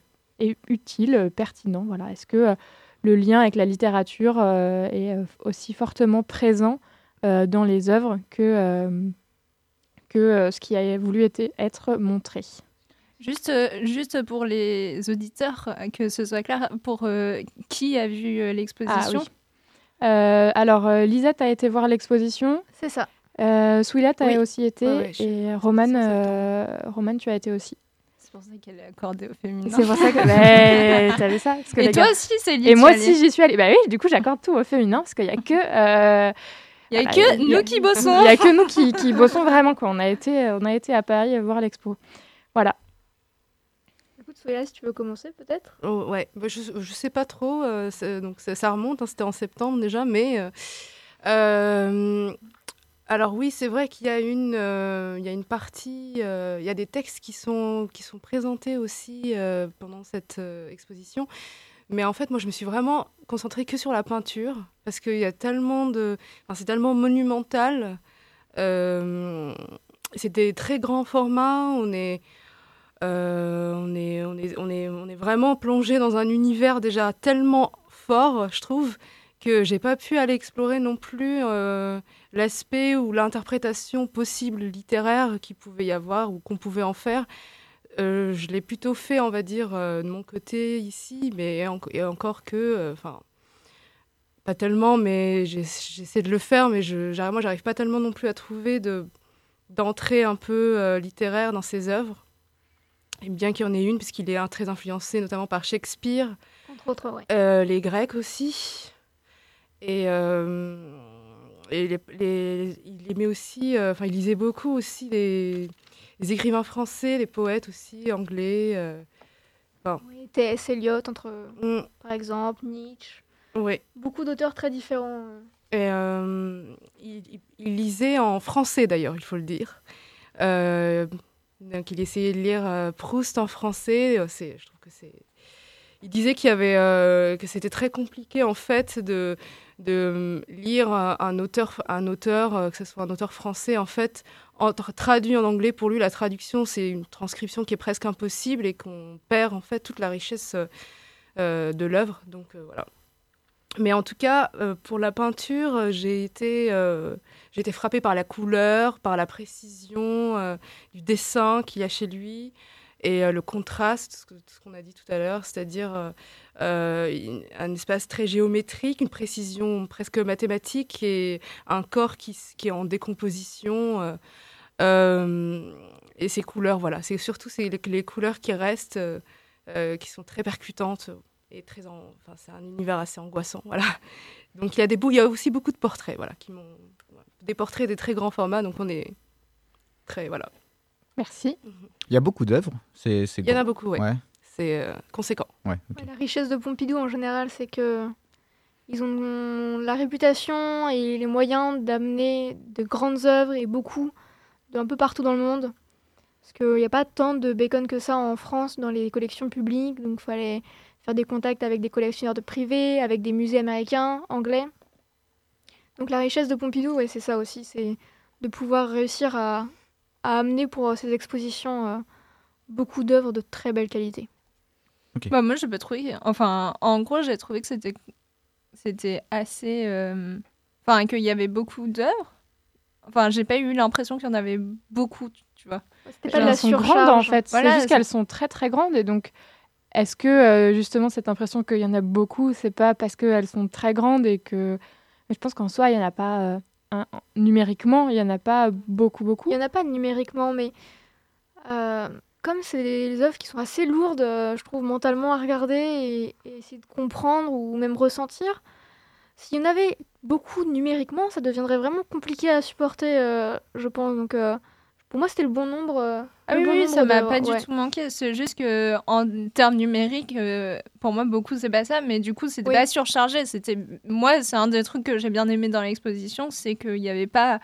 utile, euh, pertinent. Voilà. Est-ce que euh, le lien avec la littérature euh, est euh, aussi fortement présent euh, dans les œuvres que, euh, que euh, ce qui a voulu été- être montré? Juste, euh, juste pour les auditeurs, euh, que ce soit clair, pour euh, qui a vu euh, l'exposition Ah oui. Euh, alors, euh, Lisette a été voir l'exposition. C'est ça. Euh, Souilette Oui. a aussi été. Ouais, ouais, je- et Romane, euh, Romane, tu as été aussi. C'est pour ça qu'elle est accordée au féminin. C'est pour ça que. Ouais, T'avais ça parce que Et toi gars- aussi, Céline, Et moi tu aussi, j'y suis allée. Bah oui, du coup, j'accorde tout au féminin parce qu'il y a que. euh, Il y a voilà, que a- nous qui bossons. Il y a que nous qui, qui bossons vraiment. Quoi. On, a été, on a été à Paris voir l'expo. Voilà. Écoute, Soya, si tu veux commencer peut-être? Oh, ouais, Bah, je, je sais pas trop. euh, donc ça, ça remonte, hein, c'était en septembre déjà, mais euh, euh, alors oui, c'est vrai qu'il y a une, euh, il y a une partie, euh, il y a des textes qui sont qui sont présentés aussi euh, pendant cette exposition. Mais en fait, moi, je me suis vraiment concentrée que sur la peinture parce qu'il y a tellement de, enfin, c'est tellement monumental. C'est des très grands formats. On est on, est, on, est, on, est, on est vraiment plongé dans un univers déjà tellement fort, je trouve, que j'ai pas pu aller explorer non plus euh, l'aspect ou l'interprétation possible littéraire qu'il pouvait y avoir ou qu'on pouvait en faire. Euh, je l'ai plutôt fait, on va dire, euh, de mon côté ici, mais en- et encore que, enfin, pas tellement, mais j'essaie de le faire, mais je, j'arrive- moi, j'arrive pas tellement non plus à trouver de d'entrée un peu littéraire dans ses œuvres. Et bien qu'il y en ait une, puisqu'il est un- très influencé notamment par Shakespeare, Entre autres, ouais. les Grecs aussi. Et, euh, et les, les- il aimait aussi, euh, enfin, il lisait beaucoup aussi les, les écrivains français, les poètes aussi, anglais. euh, enfin, Oui, T.S. Eliot, entre, Mm. par exemple, Nietzsche. ouais. Beaucoup d'auteurs très différents. euh. Et euh, il, lisait en français d'ailleurs, il faut le dire. Euh, donc il essayait de lire euh, Proust en français. euh, C'est, je trouve que c'est. Il disait qu'il y avait euh, que c'était très compliqué en fait de de lire un, un auteur, un auteur euh, que ce soit un auteur français, en fait, traduit en anglais. Pour lui, la traduction, c'est une transcription qui est presque impossible et qu'on perd en fait toute la richesse euh, euh, de l'œuvre. Donc euh, voilà. Mais en tout cas, euh, pour la peinture, euh, j'ai été, euh, j'ai été frappée par la couleur, par la précision euh, du dessin qu'il y a chez lui et euh, le contraste, ce qu'on a dit tout à l'heure, c'est-à-dire euh, un espace très géométrique, une précision presque mathématique et un corps qui, qui est en décomposition. euh, euh, et ces couleurs, voilà, c'est surtout les, les couleurs qui restent, qui sont très percutantes et très, en- enfin, c'est un univers assez angoissant, voilà. Donc il y a des il y a aussi beaucoup de portraits, voilà, qui m'ont, des portraits des très grands formats, donc on est très, voilà. Merci. Il y a beaucoup d'œuvres. C'est, Il y en a beaucoup, ouais. Ouais. C'est euh, conséquent. Ouais, ok. Ouais, La richesse de Pompidou en général, c'est que ils ont la réputation et les moyens d'amener de grandes œuvres et beaucoup d'un peu partout dans le monde. Parce qu'il n'y a pas tant de bacon que ça en France dans les collections publiques, donc il fallait faire des contacts avec des collectionneurs de privés, avec des musées américains, anglais. Donc la richesse de Pompidou, ouais, c'est ça aussi, c'est de pouvoir réussir à, à amener pour ces expositions euh, beaucoup d'œuvres de très belle qualité. Bah, moi, j'ai pas trouvé. Enfin, en gros, j'ai trouvé que c'était c'était assez. euh, Enfin, qu'il y avait beaucoup d'œuvres. Enfin, j'ai pas eu l'impression qu'il y en avait beaucoup, tu- vois. C'était pas de la Elles sont grandes en surcharge. fait. Voilà, c'est juste qu'elles sont très très grandes et donc est-ce que euh, justement cette impression qu'il y en a beaucoup, c'est pas parce qu'elles sont très grandes et que mais je pense qu'en soi il y en a pas euh, un- numériquement il y en a pas beaucoup beaucoup. Il n'y en a pas numériquement, mais euh, comme c'est des œuvres qui sont assez lourdes, euh, je trouve, mentalement à regarder et, et essayer de comprendre ou même ressentir, s'il y en avait beaucoup numériquement, ça deviendrait vraiment compliqué à supporter, euh, je pense. Donc, euh, pour moi, c'était le bon nombre. euh, Ah oui, bon oui, ça m'a pas du tout manqué. C'est juste que en termes numériques, pour moi, beaucoup c'est pas ça, mais du coup, c'était Oui. pas surchargé. C'était moi, c'est un des trucs que j'ai bien aimé dans l'exposition, c'est qu'il n'y avait pas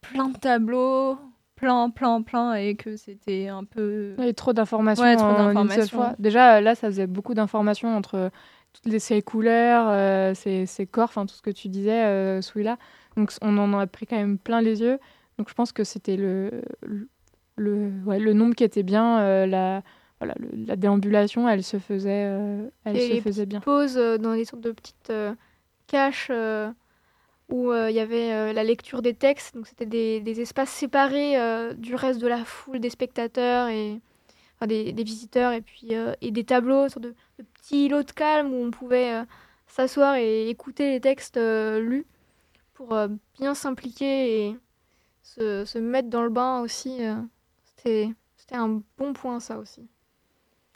plein de tableaux, plein, plein, plein, et que c'était un peu. Il y a trop d'informations Ouais, en une seule fois. Déjà, là, ça faisait beaucoup d'informations entre toutes les, ces couleurs, euh, ces, ces corps, enfin tout ce que tu disais, euh, celui-là. Donc, on en a pris quand même plein les yeux. Donc, je pense que c'était le, le, le- ouais, le nombre qui était bien. euh, la, voilà, le- la déambulation, elle se faisait, euh, elle Et se les faisait bien. pause euh, dans des sortes de petites euh, caches euh, où euh, il y avait euh, la lecture des textes. Donc c'était des, espaces séparés euh, du reste de la foule, des spectateurs et enfin, des, visiteurs et puis et des tableaux, sur de, de petits îlots de calme où on pouvait s'asseoir et écouter les textes lus pour bien s'impliquer et se, se mettre dans le bain aussi. c'était un bon point ça aussi.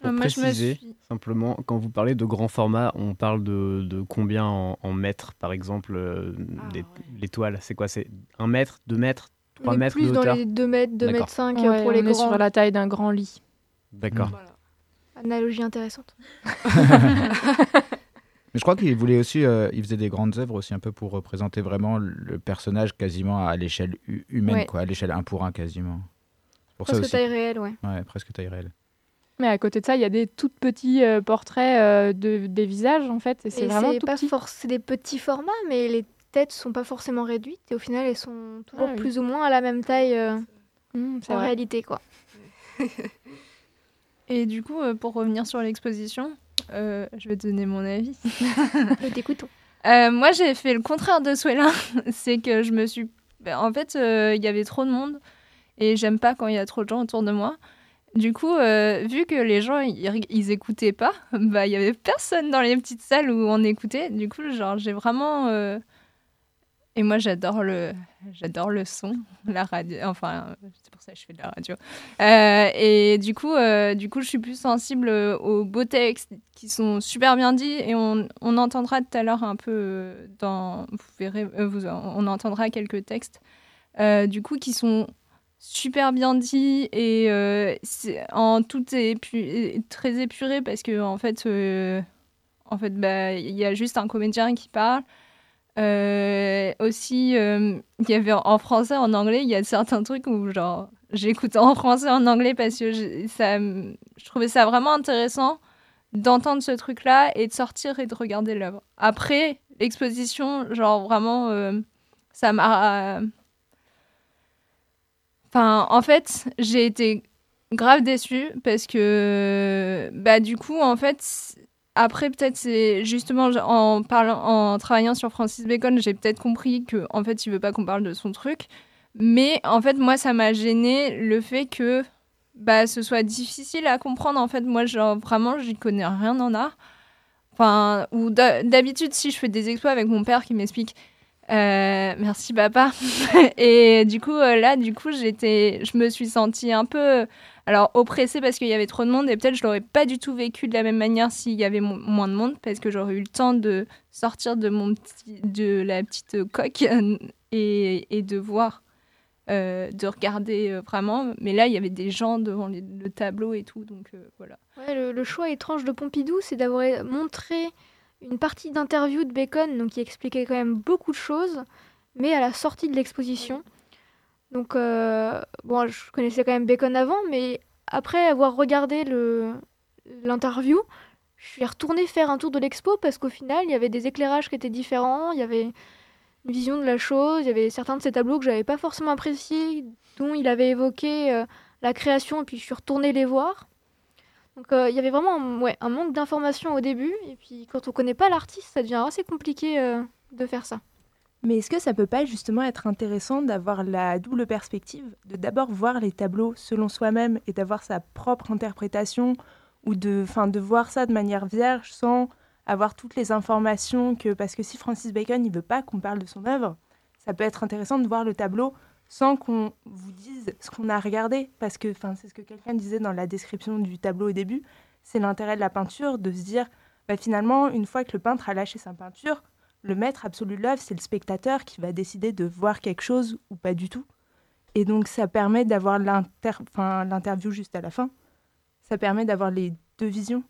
Pour moi, je me préciser, suis- simplement, quand vous parlez de grand format, on parle de, de combien en, en mètres, par exemple, euh, des- les toiles C'est quoi C'est un mètre, deux mètres, trois On est mètres plus de dans les 2 mètres, 2 D'accord. mètres 5 Ouais, pour les on est grands. sur la taille d'un grand lit. D'accord. Analogie intéressante. Mais je crois qu'il voulait aussi, euh, il faisait des grandes œuvres aussi un peu pour représenter vraiment le personnage quasiment à l'échelle hu- humaine, Ouais. quoi, à l'échelle un pour un quasiment. C'est Pour Presque ça aussi. taille réelle, ouais. Ouais, presque taille réelle. Mais à côté de ça, il y a des tout petits euh, portraits euh, de, des visages, en fait. Et c'est vraiment tout pas petit. c'est des petits formats, mais les têtes sont pas forcément réduites et au final elles sont toujours Ah oui. plus ou moins à la même taille euh, Mmh, en vrai. réalité quoi. Et du coup, euh, pour revenir sur l'exposition, euh, je vais te donner mon avis. Nous t'écoutons. Euh, moi, j'ai fait le contraire de Swella. c'est que je me suis. ben, En fait, euh, il y avait trop de monde et j'aime pas quand il y a trop de gens autour de moi. Du coup, euh, vu que les gens ils, ils écoutaient pas, bah il y avait personne dans les petites salles où on écoutait. Du coup, genre j'ai vraiment euh, et moi j'adore le j'adore le son, la radio. Enfin, c'est pour ça que je fais de la radio. Euh, et du coup, du coup, je suis plus sensible aux beaux textes qui sont super bien dits et on, on entendra tout à l'heure un peu dans vous verrez vous, on entendra quelques textes du coup qui sont super bien dits et euh, en tout épu- très épuré parce que en fait euh, en fait bah il y a juste un comédien qui parle euh, aussi il y avait en français en anglais il y a certains trucs où genre j'écoute en français en anglais parce que j'ai- ça je trouvais ça vraiment intéressant d'entendre ce truc là et de sortir et de regarder l'œuvre après l'exposition, genre vraiment, ça m'a. Enfin, en fait, j'ai été grave déçue parce que, bah, du coup, en fait, après, peut-être, c'est justement en, parlant, en travaillant sur Francis Bacon, j'ai peut-être compris que, en fait, il veut pas qu'on parle de son truc. Mais en fait, moi, ça m'a gêné le fait que bah, ce soit difficile à comprendre. En fait, moi, genre, vraiment, j'y connais rien en art. Enfin, ou d'habitude, si je fais des expos avec mon père qui m'explique euh, merci papa. et du coup, euh, là, du coup, j'étais, je me suis sentie un peu, alors oppressée parce qu'il y avait trop de monde et peut-être je l'aurais pas du tout vécu de la même manière s'il y avait moins de monde parce que j'aurais eu le temps de sortir de mon petit, de la petite coque et, de voir euh, de regarder vraiment. Mais là, il y avait des gens devant le tableau et tout, donc voilà. Le, choix étrange de Pompidou, c'est d'avoir montré une partie d'interview de Bacon, donc qui expliquait quand même beaucoup de choses, mais à la sortie de l'exposition. Donc, bon, je connaissais quand même Bacon avant, mais après avoir regardé l'interview, je suis retournée faire un tour de l'expo parce qu'au final, il y avait des éclairages qui étaient différents, il y avait vision de la chose. Il y avait certains de ces tableaux que j'avais pas forcément appréciés, dont il avait évoqué euh, la création, et puis je suis retournée les voir. Donc euh, il y avait vraiment un, ouais, un manque d'informations au début, et puis quand on connaît pas l'artiste, ça devient assez compliqué euh, de faire ça. Mais est-ce que ça peut pas justement être intéressant d'avoir la double perspective, de d'abord voir les tableaux selon soi-même et d'avoir sa propre interprétation, ou de, de voir ça de manière vierge sans avoir toutes les informations que parce que si Francis Bacon il veut pas qu'on parle de son œuvre, ça peut être intéressant de voir le tableau sans qu'on vous dise ce qu'on a regardé parce que enfin c'est ce que quelqu'un disait dans la description du tableau au début, c'est l'intérêt de la peinture de se dire bah, finalement une fois que le peintre a lâché sa peinture, le maître absolu de l'œuvre, c'est le spectateur qui va décider de voir quelque chose ou pas du tout. Et donc ça permet d'avoir l'interview juste à la fin. Ça permet d'avoir les deux visions.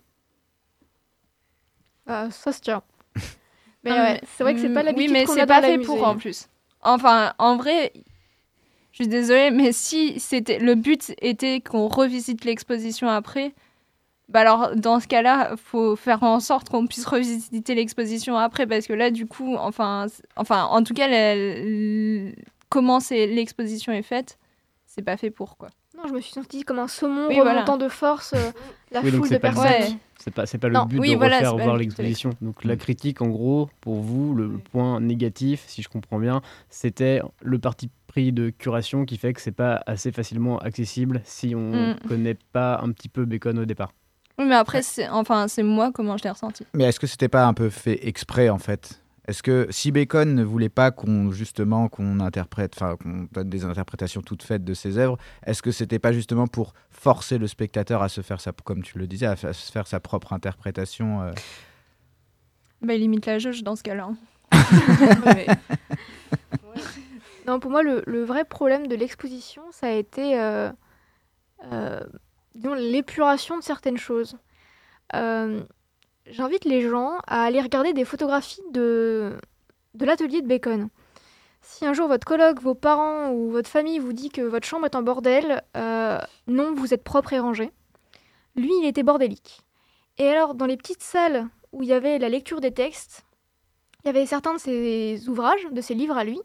Ah, ça se tient. mais ouais, c'est vrai que c'est pas l'habitude Oui, mais c'est pas fait pour en plus. Enfin, en vrai, je suis désolée, mais si c'était le but était qu'on revisite l'exposition après, bah alors dans ce cas-là, faut faire en sorte qu'on puisse revisiter l'exposition après, parce que là, du coup, enfin, enfin, en tout cas, comment l'exposition est faite, c'est pas fait pour quoi. Non, je me suis sentie comme un saumon remontant de force euh, la foule de personnes. C'est pas, c'est pas le but de refaire voir l'exposition. Donc la critique, en gros, pour vous, le point négatif, si je comprends bien, c'était le parti pris de curation qui fait que c'est pas assez facilement accessible si on ne mm. connaît pas un petit peu Bacon au départ. Oui, mais après, c'est, enfin, c'est moi comment je l'ai ressenti. Mais est-ce que c'était pas un peu fait exprès en fait? Est-ce que si Bacon ne voulait pas qu'on justement qu'on interprète, enfin qu'on donne des interprétations toutes faites de ses œuvres, est-ce que c'était pas justement pour forcer le spectateur à se faire sa, comme tu le disais, à se faire sa propre interprétation euh? Bah, il limite la jauge dans ce cas-là. Hein. Pour moi, le, vrai problème de l'exposition, ça a été euh, euh, l'épuration de certaines choses. Euh, j'invite les gens à aller regarder des photographies de, de l'atelier de Bacon. Si un jour votre colloque, vos parents ou votre famille vous dit que votre chambre est en bordel, non, vous êtes propre et rangé. Lui, il était bordélique. Et alors, dans les petites salles où il y avait la lecture des textes, il y avait certains de ses ouvrages, de ses livres à lui,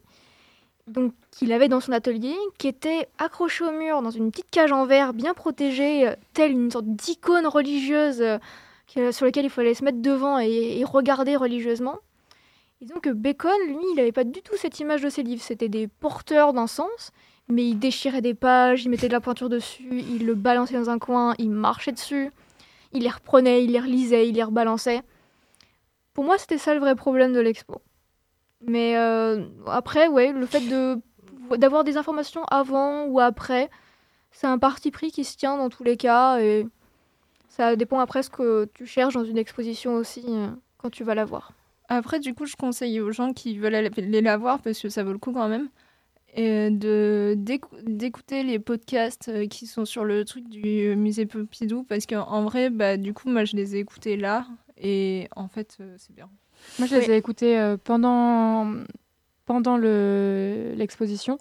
donc qu'il avait dans son atelier, qui étaient accrochés au mur dans une petite cage en verre bien protégée, euh, telle une sorte d'icône religieuse euh, sur lequel il fallait se mettre devant et, regarder religieusement. Et donc Bacon, lui, il n'avait pas du tout cette image de ses livres. C'était des porteurs d'un sens, mais il déchirait des pages, il mettait de la peinture dessus, il le balançait dans un coin, il marchait dessus, il les reprenait, il les relisait, il les rebalançait. Pour moi, c'était ça le vrai problème de l'expo. Mais euh, après, ouais, le fait de d'avoir des informations avant ou après, c'est un parti pris qui se tient dans tous les cas et ça dépend après ce que tu cherches dans une exposition aussi euh, quand tu vas la voir. Après, du coup, je conseille aux gens qui veulent aller la voir parce que ça vaut le coup quand même. Et de d'écouter les podcasts euh, qui sont sur le truc du musée Pompidou parce qu'en vrai bah du coup moi je les ai écoutés là et en fait c'est bien moi je les ai écoutés pendant pendant le l'exposition.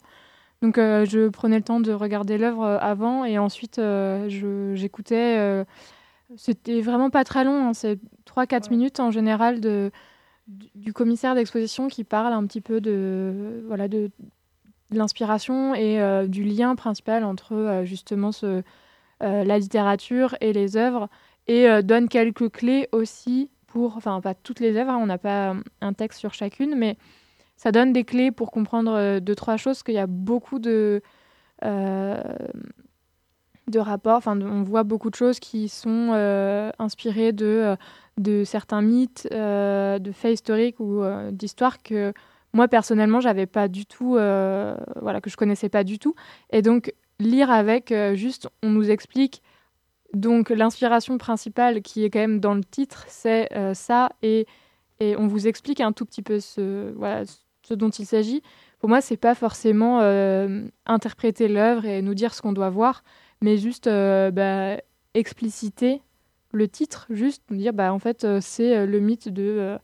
Donc je prenais le temps de regarder l'œuvre avant et ensuite j'écoutais c'était vraiment pas très long, hein, c'est 3-4 minutes en général de, du, commissaire d'exposition qui parle un petit peu de, voilà, de, de l'inspiration et euh, du lien principal entre euh, justement ce, euh, la littérature et les œuvres et euh, donne quelques clés aussi enfin pas toutes les œuvres, hein, on n'a pas euh, un texte sur chacune, mais ça donne des clés pour comprendre euh, deux, trois choses, qu'il y a beaucoup de, euh, de rapports, enfin on voit beaucoup de choses qui sont inspirées de, de certains mythes, de faits historiques ou d'histoires que moi personnellement j'avais pas du tout, voilà, que je connaissais pas du tout. Et donc lire avec, juste on nous explique donc l'inspiration principale qui est quand même dans le titre, c'est euh, ça et, et on vous explique un tout petit peu ce, voilà, ce dont il s'agit. Pour moi, c'est pas forcément euh, interpréter l'œuvre et nous dire ce qu'on doit voir, mais juste euh, bah, expliciter le titre, juste nous dire bah en fait c'est le mythe de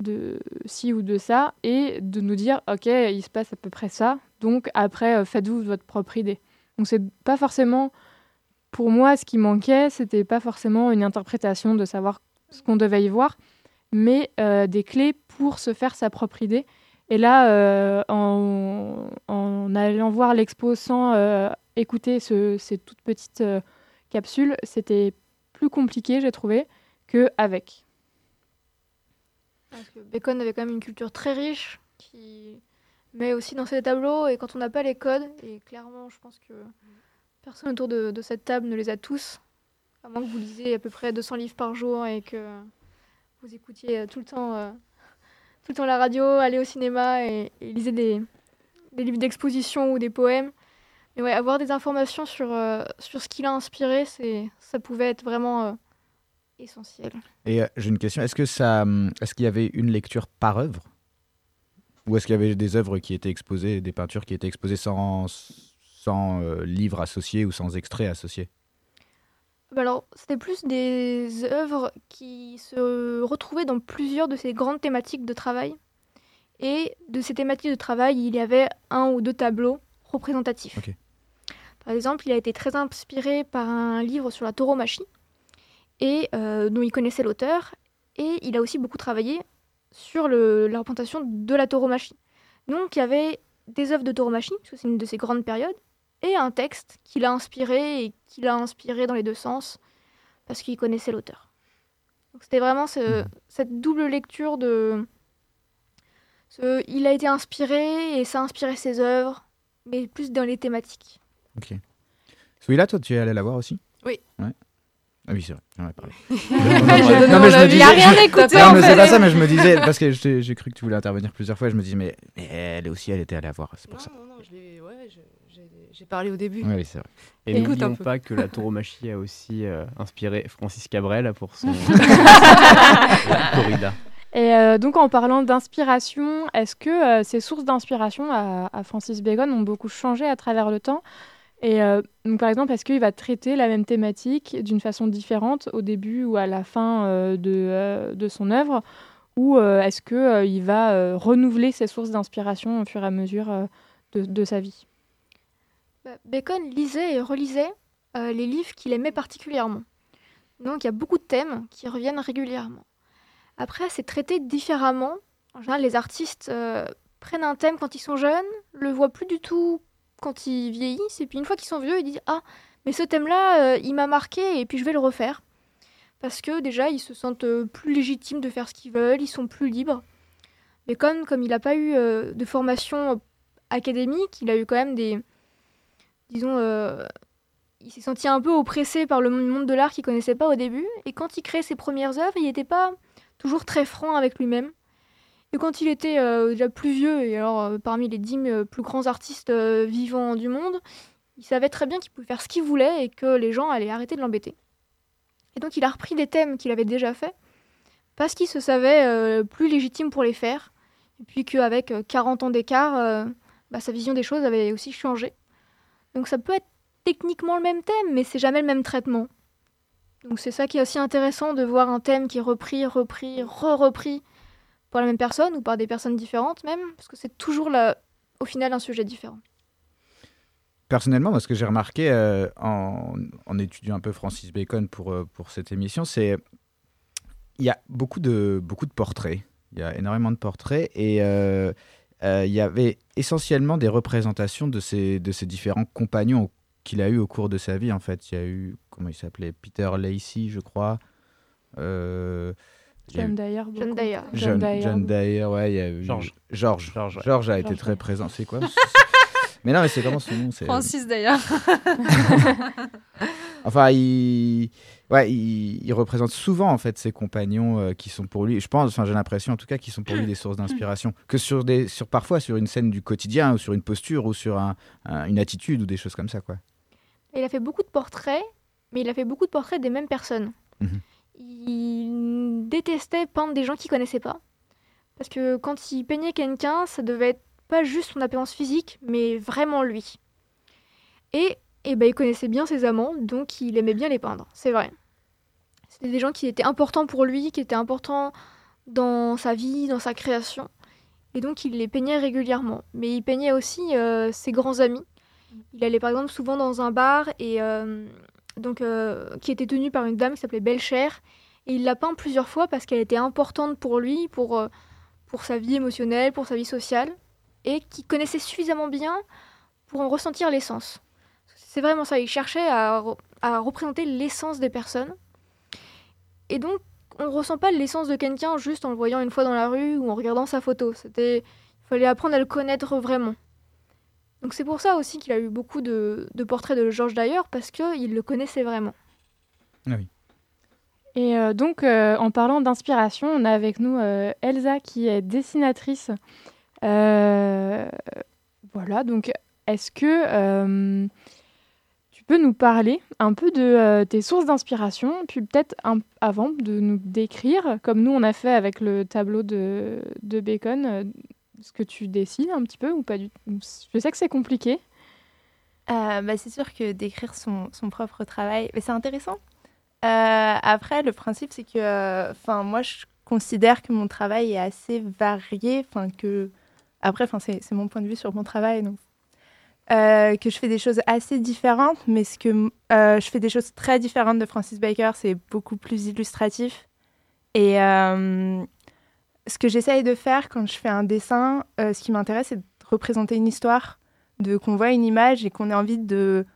de ci ou de ça et de nous dire ok il se passe à peu près ça donc après faites-vous votre propre idée donc c'est pas forcément pour moi ce qui manquait c'était pas forcément une interprétation de savoir ce qu'on devait y voir mais euh, des clés pour se faire sa propre idée. Et là euh, en, allant voir l'expo sans euh, écouter ce- ces toutes petites capsules c'était plus compliqué j'ai trouvé que avec. Parce Bacon avait quand même une culture très riche qui met aussi dans ses tableaux et quand on n'a pas les codes, et clairement je pense que personne autour de, cette table ne les a tous, à moins que vous lisez à peu près 200 livres par jour et que vous écoutiez tout le temps, euh, tout le temps la radio, allez au cinéma et, et lisez des, livres d'exposition ou des poèmes. Mais ouais, avoir des informations sur, euh, sur ce qu'il a inspiré, c'est, ça pouvait être vraiment euh, essentiel. Et j'ai une question, est-ce hum, est-ce qu'il y avait une lecture par œuvre? Ou est-ce qu'il y avait des œuvres qui étaient exposées, des peintures qui étaient exposées sans, sans euh, livre associé ou sans extrait associé? Bah alors, c'était plus des œuvres qui se retrouvaient dans plusieurs de ces grandes thématiques de travail. Et de ces thématiques de travail, il y avait un ou deux tableaux représentatifs. Par exemple, il a été très inspiré par un livre sur la tauromachie, et, euh, dont il connaissait l'auteur. Et il a aussi beaucoup travaillé sur le- la représentation de la tauromachie. Donc, il y avait des œuvres de tauromachie, parce que c'est une de ses grandes périodes, et un texte qu'il a inspiré et qu'il a inspiré dans les deux sens parce qu'il connaissait l'auteur. Donc c'était vraiment ce- cette double lecture de ce- il a été inspiré et ça a inspiré ses œuvres, mais plus dans les thématiques. Ok. Celui-là, toi, tu es allé la voir aussi? Oui. Ouais. Ah oui, c'est vrai, j'en ai parlé. J'ai donné Non, mon mais je me. Il a rien écouté, Non, mais c'est pas ça, mais je me disais, parce que j'ai cru que tu voulais intervenir plusieurs fois, je me disais, mais, mais elle aussi, elle était allée la voir, c'est pour ça. Non, non, je l'ai- ouais, je- j'ai- parlé au début. Oui, c'est vrai. Et n'oublions pas que la tauromachie a aussi euh, inspiré Francis Cabrel pour son corrida. Et euh, donc en parlant d'inspiration, est-ce que euh, ces sources d'inspiration à, à Francis Bacon ont beaucoup changé à travers le temps? Et euh, donc par exemple, est-ce qu'il va traiter la même thématique d'une façon différente au début ou à la fin euh, de, euh, de son œuvre? Ou euh, est-ce qu'il va euh, renouveler ses sources d'inspiration au fur et à mesure euh, de, de sa vie? Bacon lisait et relisait euh, les livres qu'il aimait particulièrement. Donc il y a beaucoup de thèmes qui reviennent régulièrement. Après, c'est traité différemment. En général, les artistes euh, prennent un thème quand ils sont jeunes, le voient plus du tout quand ils vieillissent, et puis une fois qu'ils sont vieux, ils disent Ah, mais ce thème-là, euh, il m'a marqué, et puis je vais le refaire. Parce que déjà, ils se sentent plus légitimes de faire ce qu'ils veulent, ils sont plus libres. Mais comme, il n'a pas eu de formation académique, il a eu quand même des, disons, euh, il s'est senti un peu oppressé par le monde de l'art qu'il connaissait pas au début. Et quand il créait ses premières œuvres, il n'était pas toujours très franc avec lui-même. Et quand il était euh, déjà plus vieux, et alors euh, parmi les dix plus grands artistes vivants du monde, il savait très bien qu'il pouvait faire ce qu'il voulait et que les gens allaient arrêter de l'embêter. Et donc il a repris des thèmes qu'il avait déjà faits, parce qu'il se savait plus légitime pour les faire. Et puis qu'avec euh, 40 ans d'écart, bah, sa vision des choses avait aussi changé. Donc ça peut être techniquement le même thème, mais c'est jamais le même traitement. Donc c'est ça qui est aussi intéressant de voir un thème qui est repris, repris, re-repris par la même personne ou par des personnes différentes même, parce que c'est toujours la- au final un sujet différent. Personnellement, moi, ce que j'ai remarqué euh, en, en étudiant un peu Francis Bacon pour, euh, pour cette émission, c'est il y a beaucoup de, beaucoup de portraits Il y a énormément de portraits et euh, euh, il y avait essentiellement des représentations de ces, de ces différents compagnons qu'il a eu au cours de sa vie. En fait, il y a eu, comment il s'appelait? Peter Lacey, je crois. Euh, John eu- Dyer. John. Dyer. John, Dyer. John Dyer, ouais, il y a eu George. George. George, ouais. George a été très ouais. présent. C'est quoi? Mais non, mais c'est comment son nom? C'est- Francis d'ailleurs. Enfin, il, ouais, il, il représente souvent en fait ses compagnons euh, qui sont pour lui. Je pense, enfin, j'ai l'impression en tout cas, qu'ils sont pour lui des sources d'inspiration. Que sur des, sur parfois sur une scène du quotidien ou sur une posture ou sur un- un- une attitude ou des choses comme ça, quoi. Il a fait beaucoup de portraits, mais il a fait beaucoup de portraits des mêmes personnes. Mhm. Il détestait peindre des gens qu'il connaissait pas. Parce que quand il peignait quelqu'un, ça devait être pas juste son apparence physique, mais vraiment lui. Et, et ben, il connaissait bien ses amants, donc il aimait bien les peindre, c'est vrai. C'était des gens qui étaient importants pour lui, qui étaient importants dans sa vie, dans sa création. Et donc il les peignait régulièrement. Mais il peignait aussi euh, ses grands amis. Il allait par exemple souvent dans un bar et euh, donc euh, qui était tenu par une dame qui s'appelait Belcher et il l'a peint plusieurs fois parce qu'elle était importante pour lui, pour pour sa vie émotionnelle, pour sa vie sociale et qui connaissait suffisamment bien pour en ressentir l'essence. C'est vraiment ça, il cherchait à, à représenter l'essence des personnes. Et donc on ne ressent pas l'essence de quelqu'un juste en le voyant une fois dans la rue ou en regardant sa photo. C'était il fallait apprendre à le connaître vraiment. Donc c'est pour ça aussi qu'il a eu beaucoup de, de portraits de Georges d'ailleurs, parce qu'il le connaissait vraiment. Et euh, donc, euh, en parlant d'inspiration, on a avec nous euh, Elsa qui est dessinatrice. Euh, voilà, donc est-ce que euh, peux nous parler un peu de euh, tes sources d'inspiration, puis peut-être avant de nous décrire, comme nous on a fait avec le tableau de, de Bacon, euh, ce que tu dessines un petit peu ou pas du tout Je sais que c'est compliqué. Euh, bah, c'est sûr que d'écrire son, son propre travail, mais c'est intéressant. Après, le principe, c'est que, enfin, moi, je considère que mon travail est assez varié, enfin que, après, c'est mon point de vue sur mon travail, donc, euh, que je fais des choses assez différentes, mais ce que euh, je fais des choses très différentes de Francis Baker, c'est beaucoup plus illustratif. Et euh, ce que j'essaye de faire quand je fais un dessin, ce qui m'intéresse, c'est de représenter une histoire, de qu'on voit une image et qu'on ait envie de.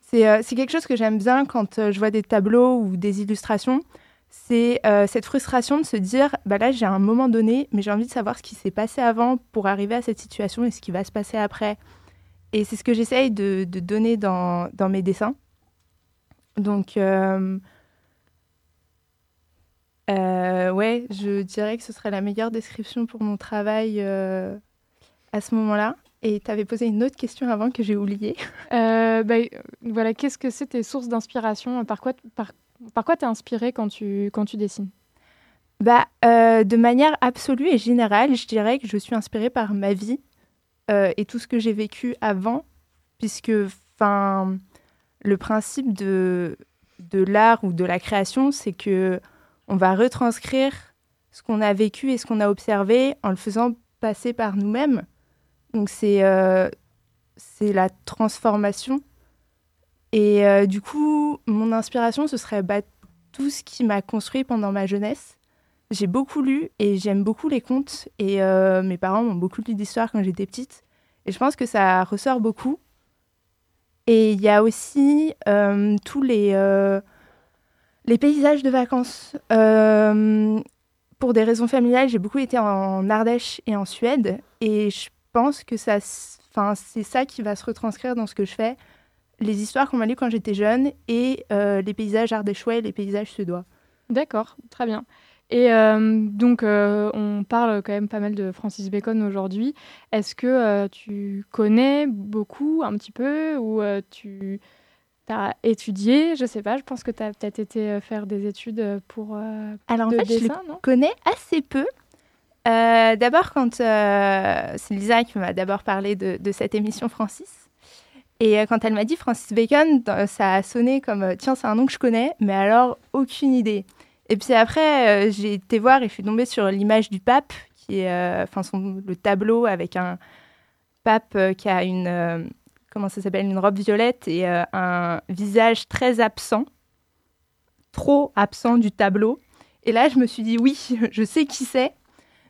C'est quelque chose que j'aime bien quand je vois des tableaux ou des illustrations. C'est cette frustration de se dire, bah là j'ai un moment donné, mais j'ai envie de savoir ce qui s'est passé avant pour arriver à cette situation et ce qui va se passer après. Et c'est ce que j'essaye de, de donner dans, dans mes dessins. Donc, euh, euh, ouais, je dirais que ce serait la meilleure description pour mon travail euh, à ce moment-là. Et tu avais posé une autre question avant que j'ai oubliée. Euh, bah, voilà, qu'est-ce que c'est tes sources d'inspiration? Par quoi, par, par quoi t'es inspiré quand tu, quand tu dessines? Bah, de manière absolue et générale, je dirais que je suis inspirée par ma vie euh, et tout ce que j'ai vécu avant, puisque enfin, le principe de, de l'art ou de la création, c'est que on va retranscrire ce qu'on a vécu et ce qu'on a observé en le faisant passer par nous-mêmes. Donc c'est euh, c'est la transformation. Et euh, du coup, mon inspiration, ce serait bah, tout ce qui m'a construit pendant ma jeunesse. J'ai beaucoup lu et j'aime beaucoup les contes. Et euh, mes parents m'ont beaucoup lu d'histoires quand j'étais petite. Et je pense que ça ressort beaucoup. Et il y a aussi euh, tous les, euh, les paysages de vacances. Pour des raisons familiales, j'ai beaucoup été en Ardèche et en Suède. Et je pense que c'est ça qui va se retranscrire dans ce que je fais. Les histoires qu'on m'a lues quand j'étais jeune et les paysages ardéchois et les paysages suédois. D'accord, très bien. Et euh, donc, euh, on parle quand même pas mal de Francis Bacon aujourd'hui. Est-ce que euh, tu connais beaucoup, un petit peu, ou tu as étudié? Je sais pas, je pense que tu as peut-être été faire des études pour Alors en fait, je le connais assez peu. Euh, d'abord, quand euh, c'est Lisa qui m'a d'abord parlé de, de cette émission Francis. Et euh, quand elle m'a dit Francis Bacon, ça a sonné comme tiens, c'est un nom que je connais, mais alors aucune idée. Et puis après, euh, j'ai été voir et je suis tombée sur l'image du pape, qui euh, enfin le tableau avec un pape euh, qui a une comment ça s'appelle une robe violette et un visage très absent, trop absent du tableau. Et là, je me suis dit oui, je sais qui c'est,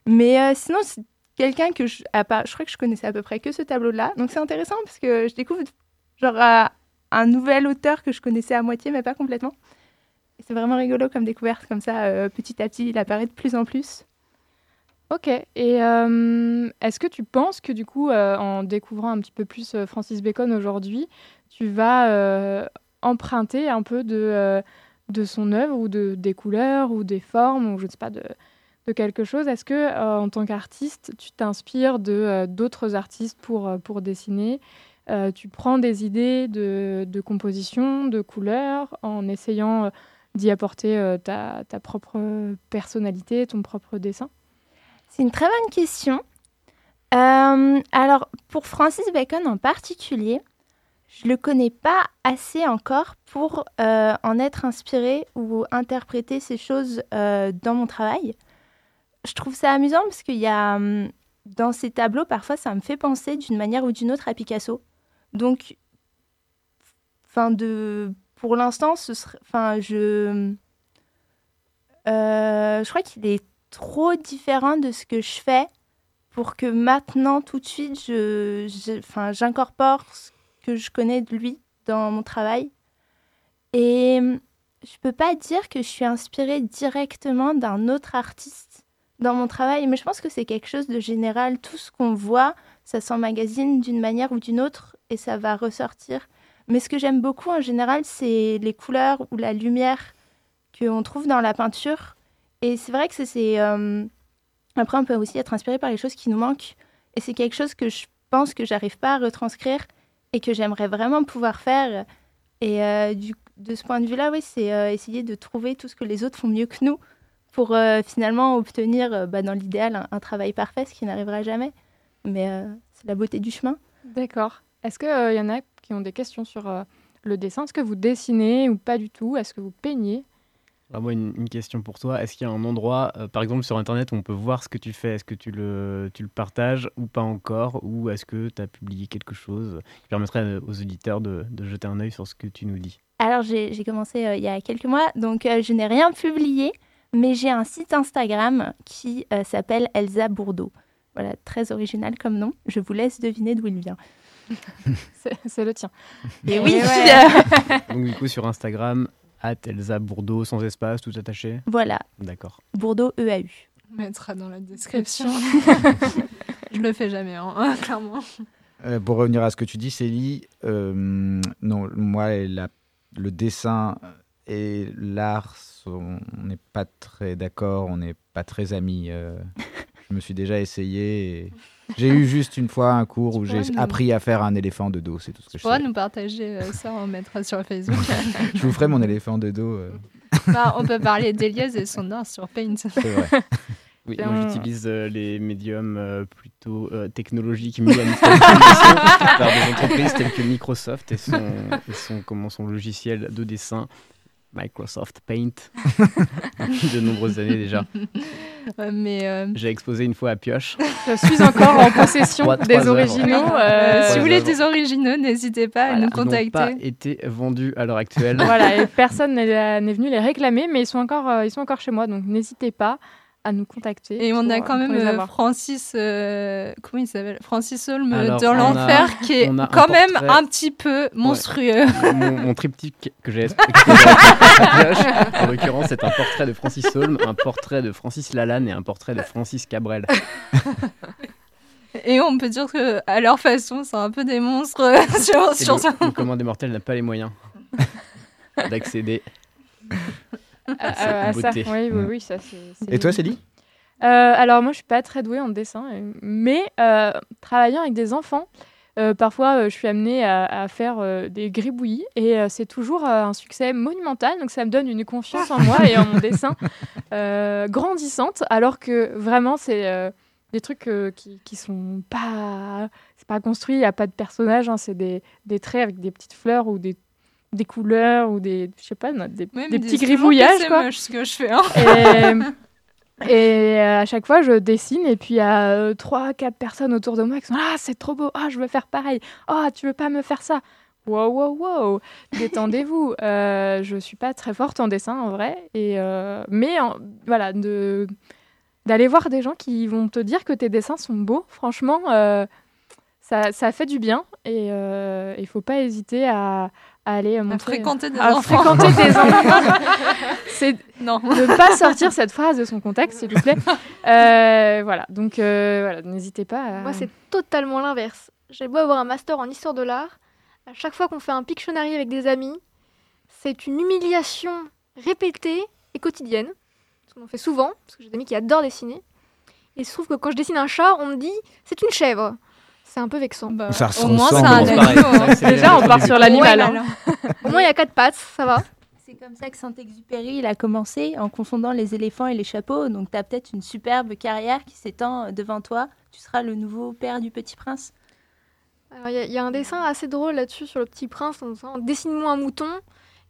Mais sinon, c'est quelqu'un que je, à part- je crois que je connaissais à peu près que ce tableau-là. Donc c'est intéressant parce que je découvre genre un nouvel auteur que je connaissais à moitié, mais pas complètement. C'est vraiment rigolo comme découverte, comme ça, euh, petit à petit, il apparaît de plus en plus. Ok. Et euh, est-ce que tu penses que du coup, euh, en découvrant un petit peu plus Francis Bacon aujourd'hui, tu vas emprunter un peu de, de son œuvre ou de, des couleurs ou des formes ou je ne sais pas de, de quelque chose? Est-ce que en tant qu'artiste, tu t'inspires de d'autres artistes pour, pour dessiner? Tu prends des idées de, de composition, de couleurs en essayant d'y apporter euh, ta, ta propre personnalité, ton propre dessin? C'est une très bonne question. Euh, alors, pour Francis Bacon en particulier, je le connais pas assez encore pour euh, en être inspiré ou interpréter ces choses dans mon travail. Je trouve ça amusant parce qu'il y a hum, dans ces tableaux, parfois, ça me fait penser d'une manière ou d'une autre à Picasso. Donc, enfin, de, pour l'instant, enfin, je, euh, je crois qu'il est trop différent de ce que je fais pour que maintenant, tout de suite, je, enfin, j'incorpore ce que je connais de lui dans mon travail. Et je peux pas dire que je suis inspirée directement d'un autre artiste dans mon travail, mais je pense que c'est quelque chose de général. Tout ce qu'on voit, ça s'emmagasine d'une manière ou d'une autre et ça va ressortir. Mais ce que j'aime beaucoup en général, c'est les couleurs ou la lumière qu'on trouve dans la peinture. Et c'est vrai que c'est- euh, Après, on peut aussi être inspiré par les choses qui nous manquent. Et c'est quelque chose que je pense que j'arrive pas à retranscrire et que j'aimerais vraiment pouvoir faire. Et euh, du- de ce point de vue-là, oui, c'est euh, essayer de trouver tout ce que les autres font mieux que nous pour finalement obtenir, bah, dans l'idéal, un, un travail parfait, ce qui n'arrivera jamais. Mais c'est la beauté du chemin. D'accord. Est-ce qu'il y en a qui ont des questions sur euh, le dessin Est-ce que vous dessinez ou pas du tout? Est-ce que vous peignez? Alors moi, une, une question pour toi. Est-ce qu'il y a un endroit, euh, par exemple sur Internet, où on peut voir ce que tu fais? Est-ce que tu le, tu le partages ou pas encore? Ou est-ce que tu as publié quelque chose qui permettrait euh, aux auditeurs de, de jeter un œil sur ce que tu nous dis? Alors, j'ai commencé euh, il y a quelques mois, donc euh, je n'ai rien publié, mais j'ai un site Instagram qui euh, s'appelle Elsa Bourdeau. Voilà, très original comme nom. Je vous laisse deviner d'où il vient. C'est le tien. Et oui, Donc du coup sur Instagram, at Elsa Bourdeau, sans espace, tout attaché voilà, D'accord. Bourdeau E EAU. On mettra dans la description. je le fais jamais, hein, clairement. Euh, pour revenir à ce que tu dis, Célie, euh, non, moi, la- le dessin et l'art, on n'est pas très d'accord, on n'est pas très amis. euh. je me suis déjà essayé. et J'ai eu juste une fois un cours où j'ai nous- appris à faire un éléphant de dos, c'est tout ce que Tu je sais. nous partager euh, ça, on mettra sur Facebook. Je vous ferai mon éléphant de dos. euh. Bah, on peut parler d'Elias et son art sur Paint. vrai. Oui, moi j'utilise euh, les médiums euh, plutôt euh, technologiques mis à par des entreprises telles que Microsoft et son, et son, comment, son logiciel de dessin Microsoft Paint de nombreuses années déjà. Mais euh, J'ai exposé une fois à Pioche. Je suis encore en possession des originaux. euh, euh, si vous voulez des originaux, n'hésitez pas à nous Ils n'ont contacter. pas été vendus à l'heure actuelle. Voilà, et personne n'est n'est venu les réclamer, mais ils sont encore, euh, ils sont encore chez moi, donc n'hésitez pas à nous contacter. Et on a euh, quand même euh. Francis, euh, comment il s'appelle? Francis Holm on a- l'enfer, qui est quand même portrait- un petit peu monstrueux. mon, mon triptyque que j'ai en l'occurrence, c'est un portrait de Francis Holm, un portrait de Francis Lalanne et un portrait de Francis Cabrel. Et on peut dire que à leur façon, c'est un peu des monstres euh, sur, sur le, le commande des mortels n'a pas les moyens d'accéder à cette à ça, beauté. oui, oui, oui, ça c'est. c'est Et toi. Célie? Euh, alors moi, je suis pas très douée en dessin, euh, mais euh, travaillant avec des enfants, euh, parfois je suis amenée à, à faire des gribouillis et c'est toujours un succès monumental. Donc ça me donne une confiance en moi et en mon dessin grandissante, alors que vraiment c'est des trucs qui, qui sont pas, c'est pas construit, il y a pas de personnage, hein, c'est des, des traits avec des petites fleurs ou des des couleurs ou des je sais pas des, petits gribouillages c'est quoi moche ce que je fais. hein. et, et euh, à chaque fois, je dessine et puis il y a euh, trois, quatre personnes autour de moi qui sont Ah, c'est trop beau, ah, je veux faire pareil, ah, tu veux pas me faire ça Wow, wow, wow, détendez-vous. Euh, je suis pas très forte en dessin en vrai, et, euh, mais en- voilà, de, d'aller voir des gens qui vont te dire que tes dessins sont beaux. Franchement, euh, ça, ça fait du bien et euh, il faut pas hésiter à, à aller montrer, fréquenter des à enfants. fréquenter des enfants. C'est Non. ne pas sortir cette phrase de son contexte, s'il vous plaît. Euh, voilà, donc euh, voilà, n'hésitez pas. À... Moi, c'est totalement l'inverse. J'ai beau avoir un master en histoire de l'art, à chaque fois qu'on fait un Pictionary avec des amis, c'est une humiliation répétée et quotidienne. Parce qu'on en fait souvent, parce que j'ai des amis qui adorent dessiner. Et il se trouve que quand je dessine un chat, on me dit c'est une chèvre. C'est un peu vexant. Ça au moins, c'est un animal. Déjà, on part sur l'animal. Ouais, hein. Au moins, il y a quatre pattes, ça va. C'est comme ça que Saint-Exupéry il a commencé en confondant les éléphants et les chapeaux. Donc tu as peut-être une superbe carrière qui s'étend euh, devant toi. Tu seras le nouveau père du petit prince. Il y, a- il y a un dessin assez drôle là-dessus sur le petit prince en disant Dessine-moi un mouton.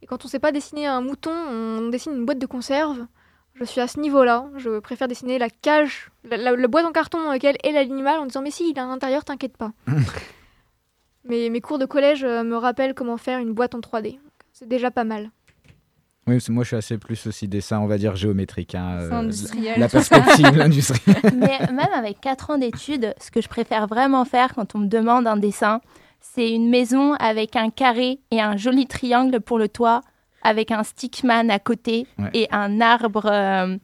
Et quand on sait pas dessiner un mouton, on dessine une boîte de conserve. Je suis à ce niveau-là. Je préfère dessiner la cage, la, la- la boîte en carton dans laquelle est l'animal en disant Mais si, il est à l'intérieur, t'inquiète pas. Mais mes cours de collège euh, me rappellent comment faire une boîte en 3D. Donc, C'est déjà pas mal. Oui, parce que moi je suis assez plus aussi dessin, on va dire géométrique. hein, C'est euh, industriel. La perspective, l'industrie. Mais même avec 4 ans d'études, ce que je préfère vraiment faire quand on me demande un dessin, c'est une maison avec un carré et un joli triangle pour le toit, avec un stickman à côté Ouais. et un arbre, euh,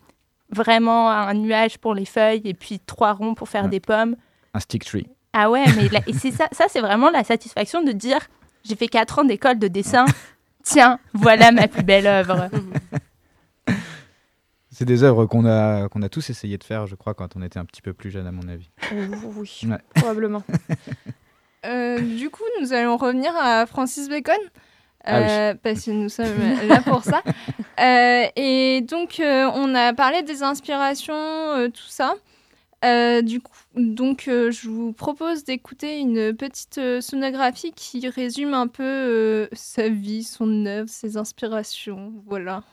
vraiment un nuage pour les feuilles et puis trois ronds pour faire Ouais. des pommes. Un stick tree. Ah ouais, mais et c'est ça, ça c'est vraiment la satisfaction de dire j'ai fait 4 ans d'école de dessin. Tiens, voilà ma plus belle œuvre. C'est des œuvres qu'on a, qu'on a tous essayé de faire, je crois, quand on était un petit peu plus jeune, à mon avis. oui, Ouais. probablement. Euh, du coup, nous allons revenir à Francis Bacon. Ah oui. euh, Parce que nous sommes là pour ça. Euh, et donc, euh, on a parlé des inspirations, euh, tout ça. Euh, du coup, donc, euh, je vous propose d'écouter une petite euh, sonographie qui résume un peu euh, sa vie, son œuvre, ses inspirations. Voilà.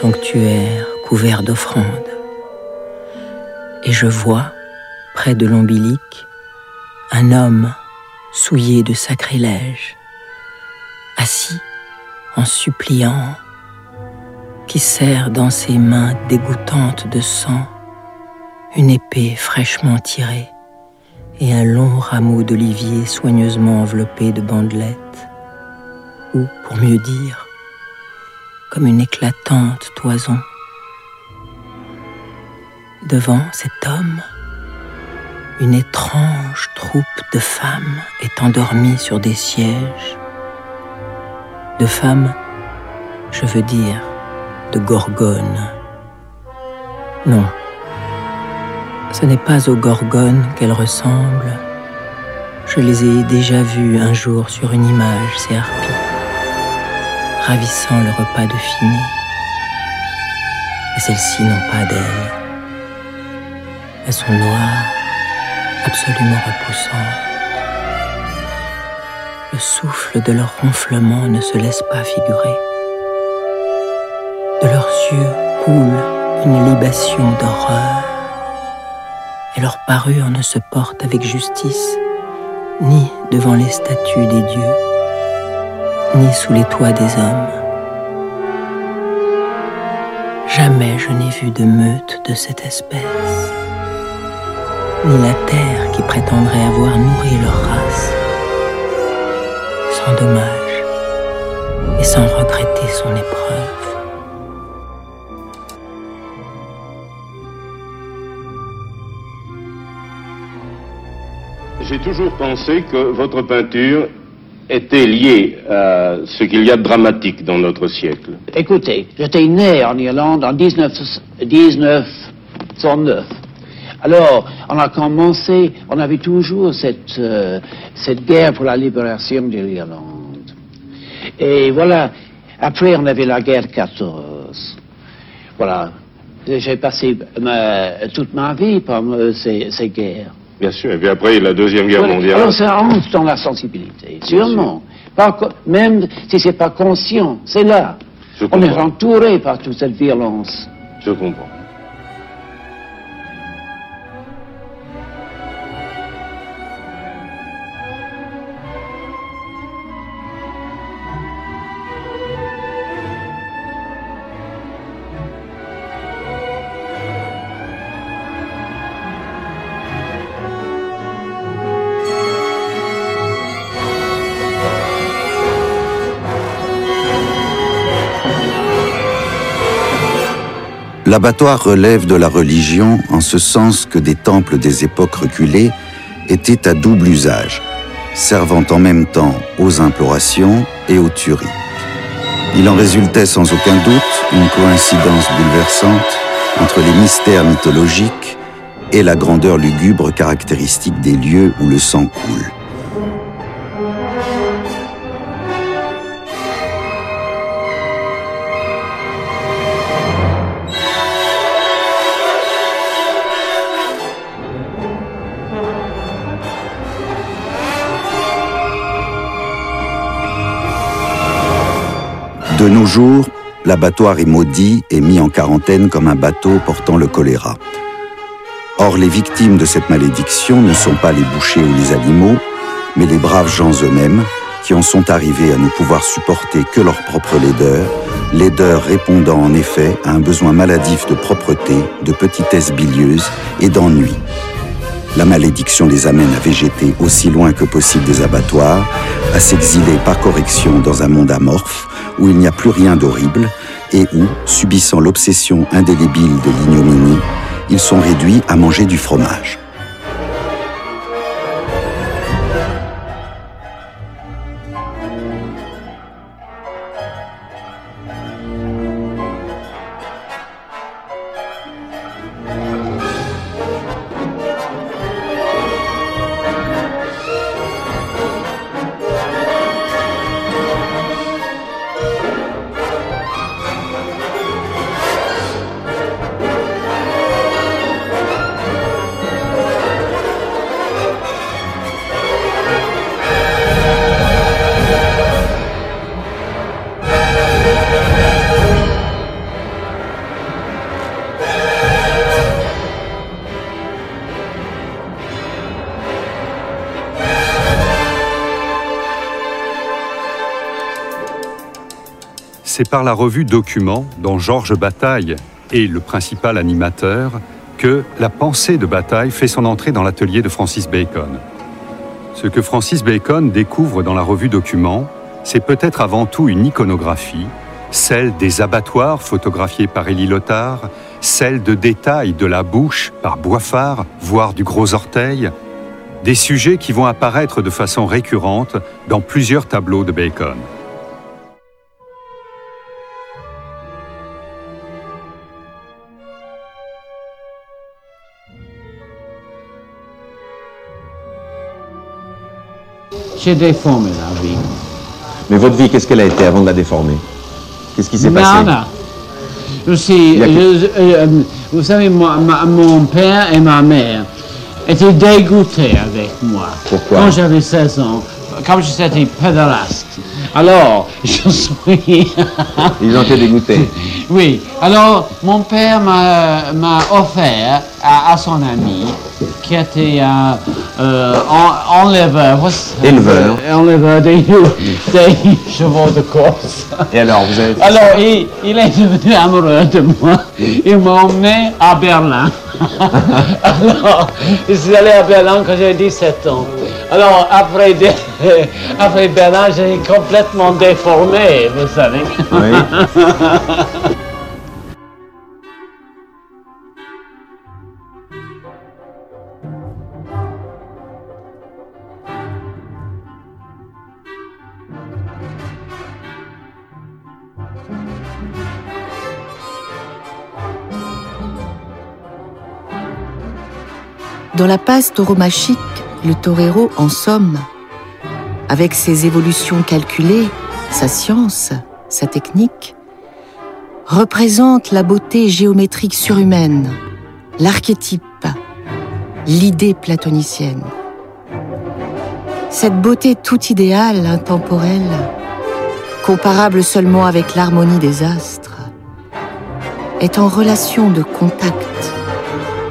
Sanctuaire couvert d'offrandes. Et je vois, près de l'ombilique, un homme souillé de sacrilège, assis en suppliant, qui serre dans ses mains dégoûtantes de sang une épée fraîchement tirée et un long rameau d'olivier soigneusement enveloppé de bandelettes, ou, pour mieux dire, comme une éclatante toison. Devant cet homme, une étrange troupe de femmes est endormie sur des sièges. De femmes, je veux dire, de gorgones. Non, ce n'est pas aux gorgones qu'elles ressemblent. Je les ai déjà vues un jour sur une image, harpies ravissant le repas de fini. Mais celles-ci n'ont pas d'ailes. Elles sont noires, absolument repoussantes. Le souffle de leur ronflement ne se laisse pas figurer. De leurs yeux coule une libation d'horreur. Et leur parure ne se porte avec justice, ni devant les statues des dieux, ni sous les toits des hommes. Jamais je n'ai vu de meute de cette espèce, ni la terre qui prétendraient avoir nourri leur race, sans dommage et sans regretter son épreuve. J'ai toujours pensé que votre peinture était liée à ce qu'il y a de dramatique dans notre siècle. Écoutez, j'étais né en Irlande en 19, 1909. Alors, on a commencé, on avait toujours cette, euh, cette guerre pour la libération de l'Irlande. Et voilà, après on avait la guerre 14. Voilà, j'ai passé toute ma vie par euh, ces, ces guerres. Bien sûr, et puis après la Deuxième Guerre Voilà. mondiale. Alors ça rentre dans la sensibilité, sûrement. Même si c'est pas conscient, c'est là. On est entouré par toute cette violence. Je comprends. L'abattoir relève de la religion en ce sens que des temples des époques reculées étaient à double usage, servant en même temps aux implorations et aux tueries. Il en résultait sans aucun doute une coïncidence bouleversante entre les mystères mythologiques et la grandeur lugubre caractéristique des lieux où le sang coule. De nos jours, l'abattoir est maudit et mis en quarantaine comme un bateau portant le choléra. Or, les victimes de cette malédiction ne sont pas les bouchers ou les animaux, mais les braves gens eux-mêmes, qui en sont arrivés à ne pouvoir supporter que leur propre laideur, laideur répondant en effet à un besoin maladif de propreté, de petitesse bilieuse et d'ennui. La malédiction les amène à végéter aussi loin que possible des abattoirs, à s'exiler par correction dans un monde amorphe où il n'y a plus rien d'horrible et où, subissant l'obsession indélébile de l'ignominie, ils sont réduits à manger du fromage. C'est par la revue Document, dont Georges Bataille est le principal animateur, que la pensée de Bataille fait son entrée dans l'atelier de Francis Bacon. Ce que Francis Bacon découvre dans la revue Document, c'est peut-être avant tout une iconographie, celle des abattoirs photographiés par Élie Lothar, celle de détails de la bouche par Boiffard, voire du gros orteil, des sujets qui vont apparaître de façon récurrente dans plusieurs tableaux de Bacon. J'ai déformé la vie. Mais votre vie, qu'est-ce qu'elle a été avant de la déformer? Qu'est-ce qui s'est passé? Nada. Je suis, Il y a que- je- euh, vous savez, moi, ma- mon père et ma mère étaient dégoûtés avec moi. Pourquoi? Quand j'avais 16 ans, comme j'étais pédalaste. Alors, je suis... Ils ont été dégoûtés. Oui, alors mon père m'a m'a offert à, son ami, qui était un euh, en- enleveur. what's- Éleveur. euh, enleveur des, des chevaux de course. Et alors, vous avez Alors, il, il est devenu amoureux de moi. Il m'a emmené à Berlin. Alors, je suis allé à Berlin quand j'avais 17 ans. Alors, après, après Berlin, j'ai complètement déformé, vous savez. Dans la passe tauromachique, le torero, en somme, avec ses évolutions calculées, sa science, sa technique, représente la beauté géométrique surhumaine, l'archétype, l'idée platonicienne. Cette beauté tout idéale, intemporelle, comparable seulement avec l'harmonie des astres, est en relation de contact,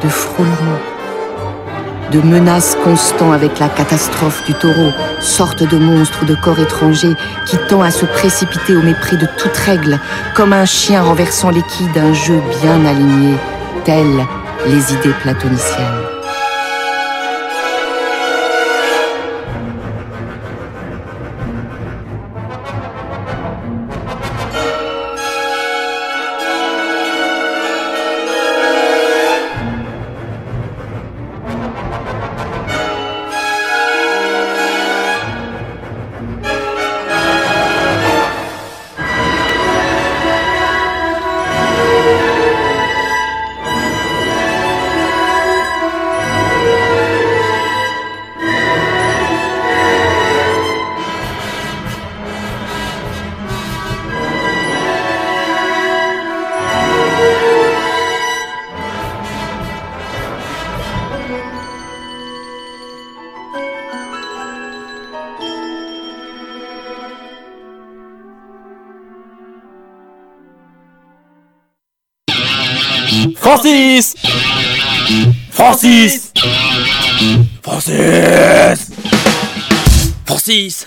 de frôlement, de menace constant avec la catastrophe du taureau, sorte de monstre de corps étranger qui tend à se précipiter au mépris de toute règle, comme un chien renversant les d'un jeu bien aligné, telles les idées platoniciennes.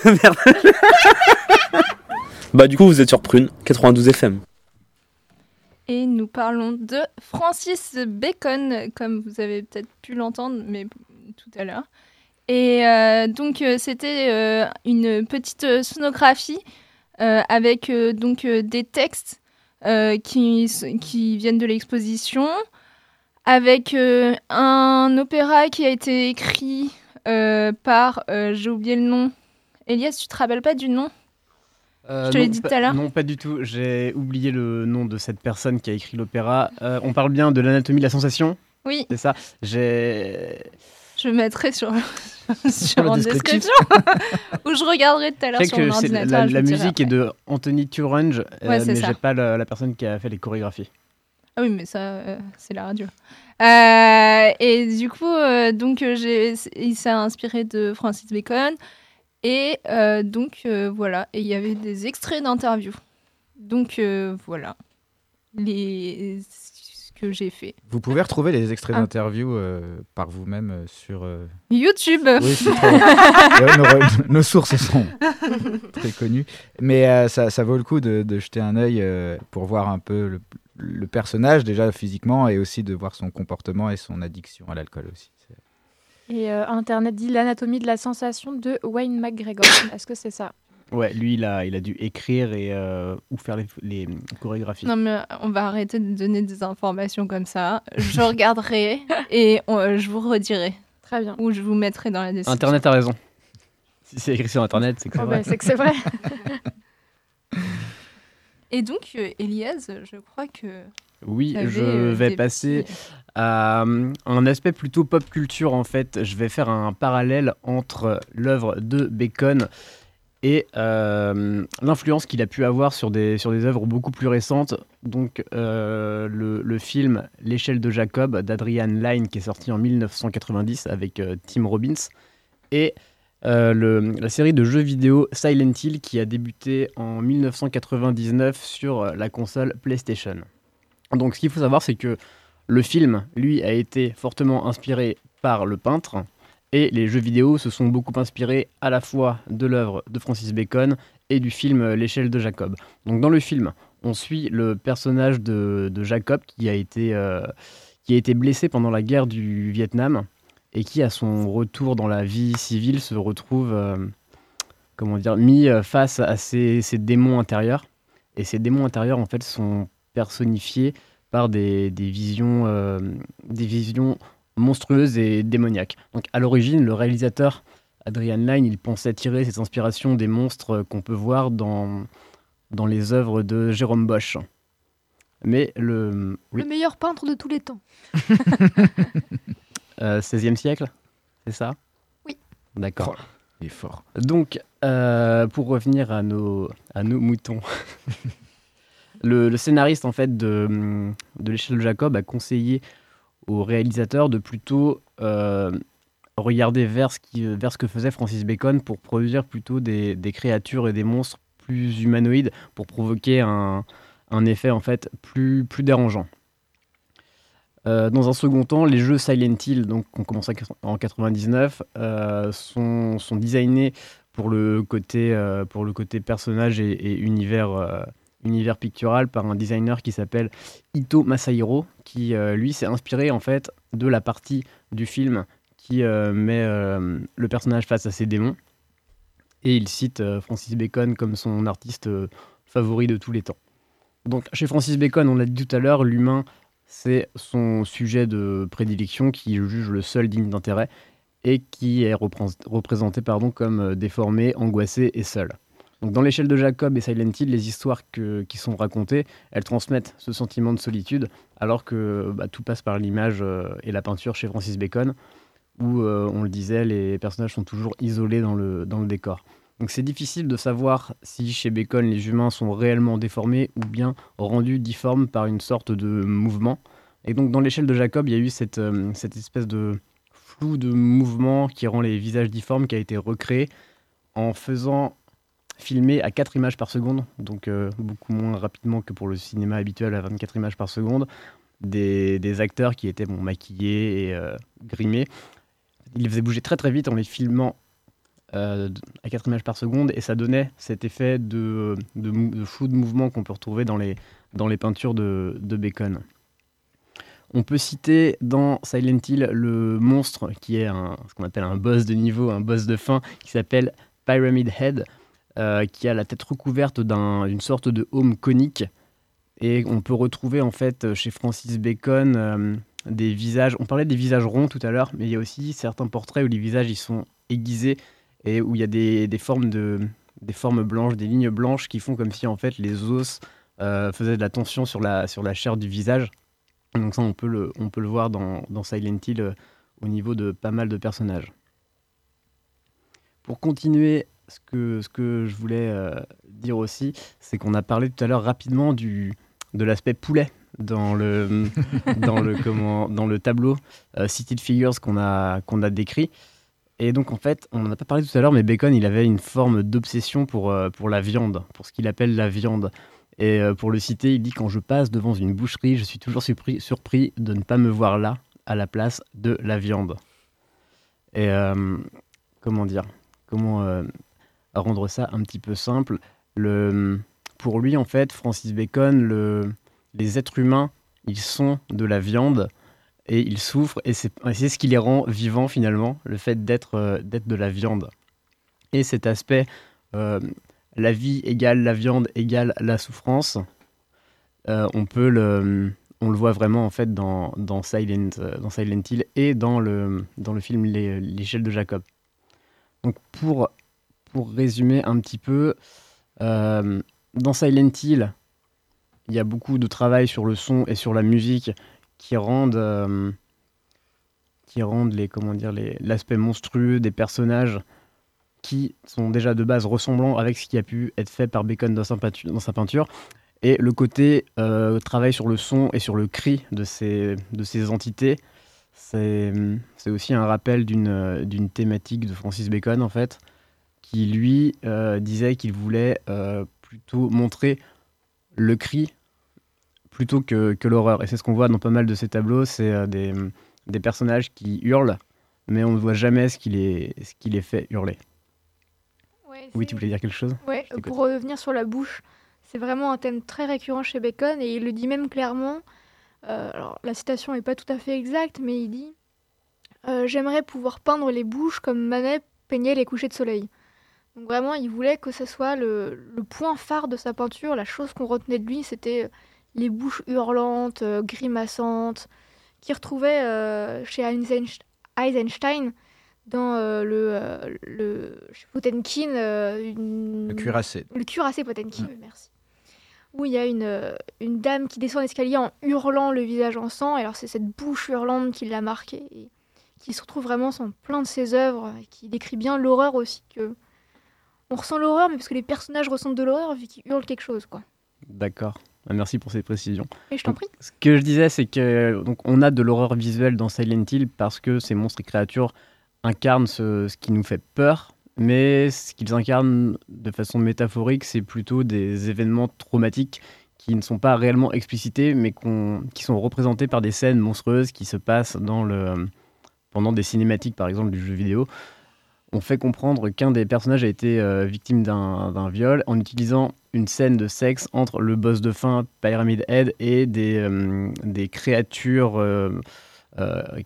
Merde Bah du coup vous êtes sur Prune, 92 FM. Et nous parlons de Francis Bacon, comme vous avez peut-être pu l'entendre, mais tout à l'heure. Et euh, donc, euh, c'était euh, une petite sonographie euh, avec euh, donc euh, des textes euh, qui, viennent de l'exposition, avec euh, un opéra qui a été écrit euh, par, euh, j'ai oublié le nom. Elias, tu te rappelles pas du nom Euh, Je te l'ai dit tout à l'heure. Non, pas du tout. J'ai oublié le nom de cette personne qui a écrit l'opéra. Euh, on parle bien de l'anatomie de la sensation Oui. C'est ça. J'ai. Je mettrai sur, sur en description, ou je regarderai tout à l'heure sur mon ordinateur. la- musique est de Anthony Turange, euh, Ouais, c'est mais j'ai pas la, la personne qui a fait les chorégraphies. Ah oui, mais ça, euh, c'est la radio. Euh, et du coup, euh, donc, euh, il s'est inspiré de Francis Bacon. Et euh, donc, euh, voilà. Et il y avait des extraits d'interviews. Donc, euh, voilà. Les... Ce que j'ai fait. Vous pouvez retrouver les extraits Ah. d'interviews euh, par vous-même sur. euh, YouTube Oui, c'est très- Ouais, nos, nos sources sont très connues. Mais euh, ça, ça vaut le coup de, de jeter un œil euh, pour voir un peu le, le personnage, déjà physiquement, et aussi de voir son comportement et son addiction à l'alcool aussi. Et euh, Internet dit l'anatomie de la sensation de Wayne McGregor. Est-ce que c'est ça? Ouais, lui, il a, il a dû écrire et euh, ou faire les, les chorégraphies. Non, mais on va arrêter de donner des informations comme ça. Je regarderai et on- je vous redirai. Très bien. Ou je vous mettrai dans la description. Internet a raison. Si c'est écrit sur Internet, c'est que c'est Oh, vrai. bah, c'est que c'est vrai. Et donc, euh, Elias, je crois que. Oui, t'avais, je euh, vais des passer à euh, un aspect plutôt pop culture en fait. Je vais faire un parallèle entre l'œuvre de Bacon et euh, l'influence qu'il a pu avoir sur des, sur des œuvres beaucoup plus récentes. Donc euh, le, le film L'échelle de Jacob d'Adrian Lyne qui est sorti en 1990 avec euh, Tim Robbins et le- la série de jeux vidéo Silent Hill qui a débuté en 1999 sur la console PlayStation. Donc ce qu'il faut savoir, c'est que le film, lui, a été fortement inspiré par le peintre, et les jeux vidéo se sont beaucoup inspirés à la fois de l'œuvre de Francis Bacon et du film euh, L'échelle de Jacob. Donc dans le film, on suit le personnage de, Jacob qui a été, euh, qui a été blessé pendant la guerre du Vietnam et qui, à son retour dans la vie civile, se retrouve euh, comment dire, mis face à ses démons intérieurs. Et ces démons intérieurs, en fait, sont personnifiés par des, des visions, euh, des visions monstrueuses et démoniaques. Donc, à l'origine, le réalisateur Adrian Lyne, il pensait tirer cette inspiration des monstres qu'on peut voir dans, dans les œuvres de Jérôme Bosch. Mais le, oui, Le meilleur peintre de tous les temps. euh, 16e siècle, c'est ça? Oui. D'accord. il est fort. Donc, euh, pour revenir à nos, à nos moutons, le, scénariste en fait de, de l'échelle de Jacob a conseillé au réalisateur de plutôt euh, regarder vers ce, que faisait Francis Bacon pour produire plutôt des, créatures et des monstres plus humanoïdes pour provoquer un, effet en fait plus, dérangeant. Euh, dans un second temps, les jeux Silent Hill, donc qu'on commence en 99, euh, sont, designés pour le côté, personnage et, et univers, univers pictural par un designer qui s'appelle Ito Masahiro, qui euh, lui s'est inspiré en fait de la partie du film qui euh, met euh, le personnage face à ses démons. Et il cite Francis Bacon comme son artiste favori de tous les temps. Donc chez Francis Bacon, on l'a dit tout à l'heure, l'humain c'est son sujet de prédilection qui juge le seul digne d'intérêt et qui est repré- représenté pardon, comme déformé, angoissé et seul. Donc dans l'échelle de Jacob et Silent Hill, les histoires qui sont racontées, elles transmettent ce sentiment de solitude, alors que bah, tout passe par l'image euh, et la peinture chez Francis Bacon, où euh, on le disait, les personnages sont toujours isolés dans le, dans le décor. Donc c'est difficile de savoir si chez Bacon les humains sont réellement déformés ou bien rendus difformes par une sorte de mouvement. Et donc dans l'échelle de Jacob, il y a eu cette, euh, cette espèce de flou de mouvement qui rend les visages difformes qui a été recréé en faisant filmer à 4 images par seconde, donc euh, beaucoup moins rapidement que pour le cinéma habituel à 24 images par seconde, des, acteurs qui étaient maquillés et euh, grimés. Ils les faisaient bouger très très vite en les filmant euh, à 4 images par seconde et ça donnait cet effet de, de, de mouvement qu'on peut retrouver dans les, dans les peintures de, de Bacon. On peut citer dans Silent Hill le monstre qui est un, ce qu'on appelle un boss de niveau, un boss de fin, qui s'appelle Pyramid Head, euh, qui a la tête recouverte d'un- d'une sorte de home conique. Et on peut retrouver en fait chez Francis Bacon euh, des visages. On parlait des visages ronds tout à l'heure, mais il y a aussi certains portraits où les visages ils sont aiguisés et où il y a des, des formes de des formes blanches, des lignes blanches qui font comme si en fait les os euh, faisaient de la tension sur la sur la chair du visage. Donc ça on peut le on peut le voir dans, dans Silent Hill euh, au niveau de pas mal de personnages. Pour continuer, ce que, ce que je voulais euh, dire aussi, c'est qu'on a parlé tout à l'heure rapidement du, de l'aspect poulet dans le, dans le, comment, dans le tableau euh, City Figures qu'on a, qu'on a décrit. Et donc en fait, on n'en a pas parlé tout à l'heure, mais Bacon, il avait une forme d'obsession pour, euh, pour la viande, pour ce qu'il appelle la viande. Et euh, pour le citer, il dit Quand je passe devant une boucherie, je suis toujours surpris, surpris de ne pas me voir là, à la place de la viande. Et comment dire Comment rendre ça un petit peu simple le, Pour lui, en fait, Francis Bacon, le, les êtres humains, ils sont de la viande et ils souffrent, et c'est ce qui les rend vivants finalement, le fait d'être euh, de la viande. Et cet aspect, euh, la vie égale la viande égale la souffrance, euh, on peut le, on le voit vraiment en fait dans, Silent, euh, dans Silent Hill et dans le, dans le film L'échelle de Jacob. Donc pour, pour résumer un petit peu, euh, dans Silent Hill, il y a beaucoup de travail sur le son et sur la musique qui rendent, euh, qui rendent les, comment dire, l'aspect monstrueux des personnages qui sont déjà de base ressemblants avec ce qui a pu être fait par Bacon dans sa peinture. Et le côté euh, travail sur le son et sur le cri de ces, entités, c'est aussi un rappel d'une thématique de Francis Bacon, en fait, qui lui euh, disait qu'il voulait euh, plutôt montrer le cri plutôt que, que l'horreur. Et c'est ce qu'on voit dans pas mal de ses tableaux, c'est euh, des, des personnages qui hurlent, mais on ne voit jamais ce qui les, ce qui les fait hurler. Ouais, Oui, tu voulais dire quelque chose? T'écoute. pour revenir sur la bouche, c'est vraiment un thème très récurrent chez Bacon et il le dit même clairement. Euh, alors, la citation n'est pas tout à fait exacte, mais il dit euh, J'aimerais pouvoir peindre les bouches comme Manet peignait les couchers de soleil. Donc, vraiment, il voulait que ce soit le, le point phare de sa peinture. La chose qu'on retenait de lui, c'était les bouches hurlantes, euh, grimaçantes, qu'il retrouvait euh, chez Eisenst- Eisenstein dans euh, le, euh, le euh, une- Le cuirassé. Le cuirassé Potemkin, merci. Où il y a une, euh, une dame qui descend l'escalier en hurlant le visage en sang. Et alors c'est cette bouche hurlante qui l'a marqué et qui se retrouve vraiment dans plein de ses œuvres et qui décrit bien l'horreur aussi que on ressent l'horreur mais parce que les personnages ressentent de l'horreur vu qu'ils hurlent quelque chose quoi. D'accord. Ah, Merci pour ces précisions. Et je t'en prie. Ce que je disais, c'est que donc on a de l'horreur visuelle dans Silent Hill parce que ces monstres et créatures incarnent ce, ce qui nous fait peur, mais ce qu'ils incarnent de façon métaphorique, c'est plutôt des événements traumatiques qui ne sont pas réellement explicités, mais qui sont représentés par des scènes monstrueuses qui se passent dans le, pendant des cinématiques, par exemple, du jeu vidéo. On fait comprendre qu'un des personnages a été euh, victime d'un viol en utilisant une scène de sexe entre le boss de fin, Pyramid Head, et des, euh, des créatures euh,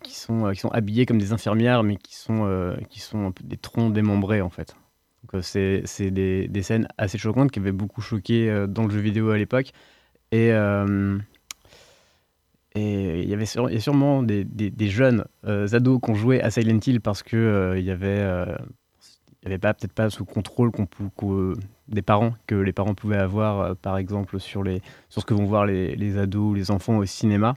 qui, sont, qui sont habillées comme des infirmières, mais qui sont, qui sont un peu des troncs démembrés, en fait. C'est des, des scènes assez choquantes qui avaient beaucoup choqué dans le jeu vidéo à l'époque. Et. Et il y avait sûrement des, jeunes euh, ados qui ont joué à Silent Hill parce que euh, y avait, euh, peut-être pas ce contrôle des parents que les parents pouvaient avoir, euh, par exemple sur ce que vont voir les, ados ou les enfants au cinéma.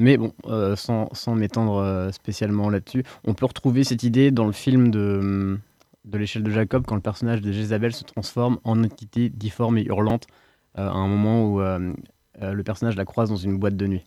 Mais bon, sans, m'étendre spécialement là-dessus, on peut retrouver cette idée dans le film de, de l'échelle de Jacob quand le personnage de Jézabel se transforme en entité difforme et hurlante à un moment où le personnage la croise dans une boîte de nuit.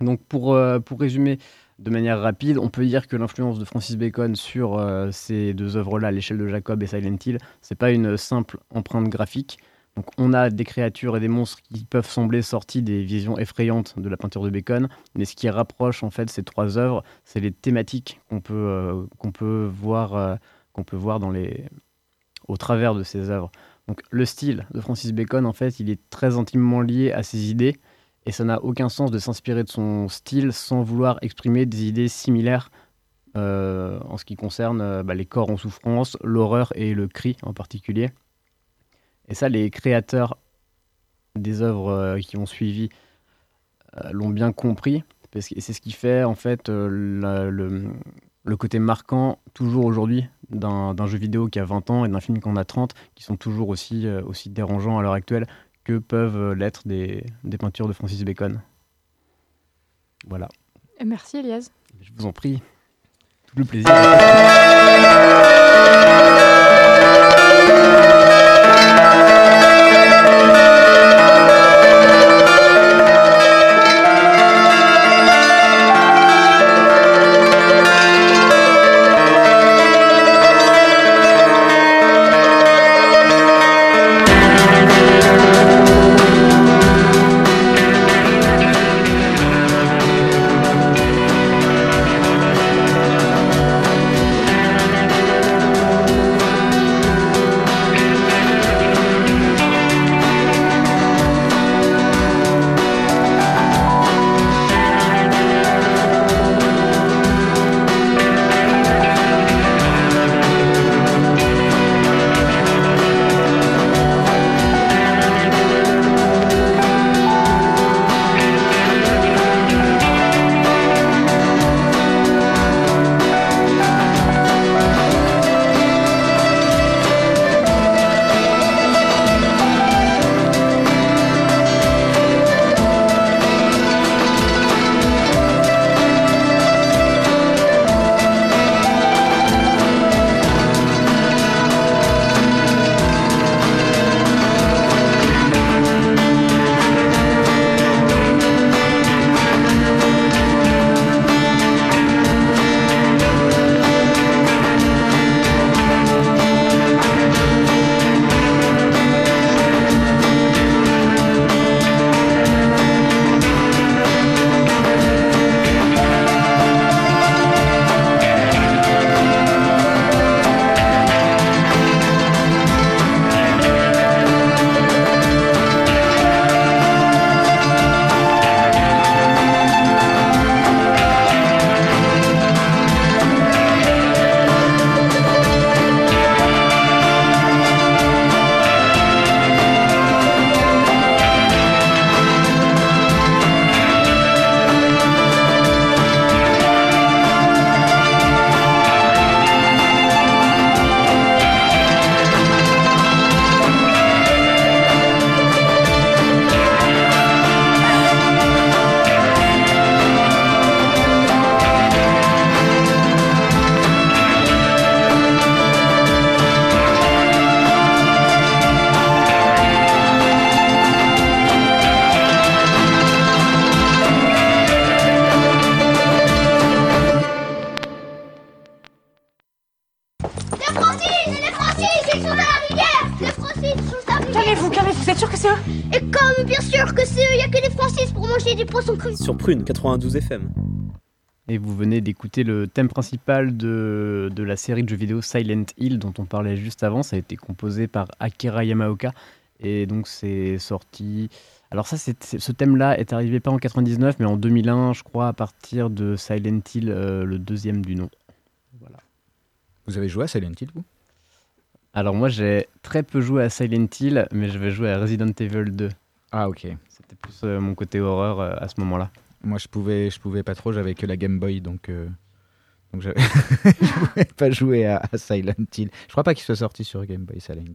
Donc pour, euh, pour résumer de manière rapide, on peut dire que l'influence de Francis Bacon sur euh, ces deux œuvres-là, l'échelle de Jacob et Silent Hill, c'est pas une simple empreinte graphique. Donc on a des créatures et des monstres qui peuvent sembler sortis des visions effrayantes de la peinture de Bacon, mais ce qui rapproche en fait ces trois œuvres, c'est les thématiques qu'on peut, euh, peut voir, euh, peut voir dans les, au travers de ces œuvres. Donc le style de Francis Bacon, en fait, il est très intimement lié à ses idées, et ça n'a aucun sens de s'inspirer de son style sans vouloir exprimer des idées similaires euh, en ce qui concerne euh, bah, les corps en souffrance, l'horreur et le cri en particulier. Et ça, les créateurs des œuvres euh, qui ont suivi l'ont bien compris, parce que c'est ce qui fait en fait le côté marquant toujours aujourd'hui d'un jeu vidéo qui a 20 ans et d'un film qui en a 30, qui sont toujours aussi, euh, aussi dérangeants à l'heure actuelle que peuvent l'être des, des peintures de Francis Bacon. Voilà, Et merci Elias. je vous en prie. Tout le plaisir. Prune 92 FM. Et vous venez d'écouter le thème principal de, de la série de jeux vidéo Silent Hill dont on parlait juste avant. Ça a été composé par Akira Yamaoka. Et donc c'est sorti... Alors ça, c'est- c'est- ce thème-là est arrivé pas en 99, mais en 2001, je crois, à partir de Silent Hill, euh, le deuxième du nom. Vous avez joué à Silent Hill, vous? Alors moi, j'ai très peu joué à Silent Hill, mais je vais jouer à Resident Evil 2. Ah ok. C'était plus euh, mon côté horreur euh, à ce moment-là. Moi, je pouvais, je pouvais pas trop, j'avais que la Game Boy, donc, euh, donc j'avais- je pouvais pas jouer à, à Silent Hill. Je crois pas qu'il soit sorti sur Game Boy, Silent Hill.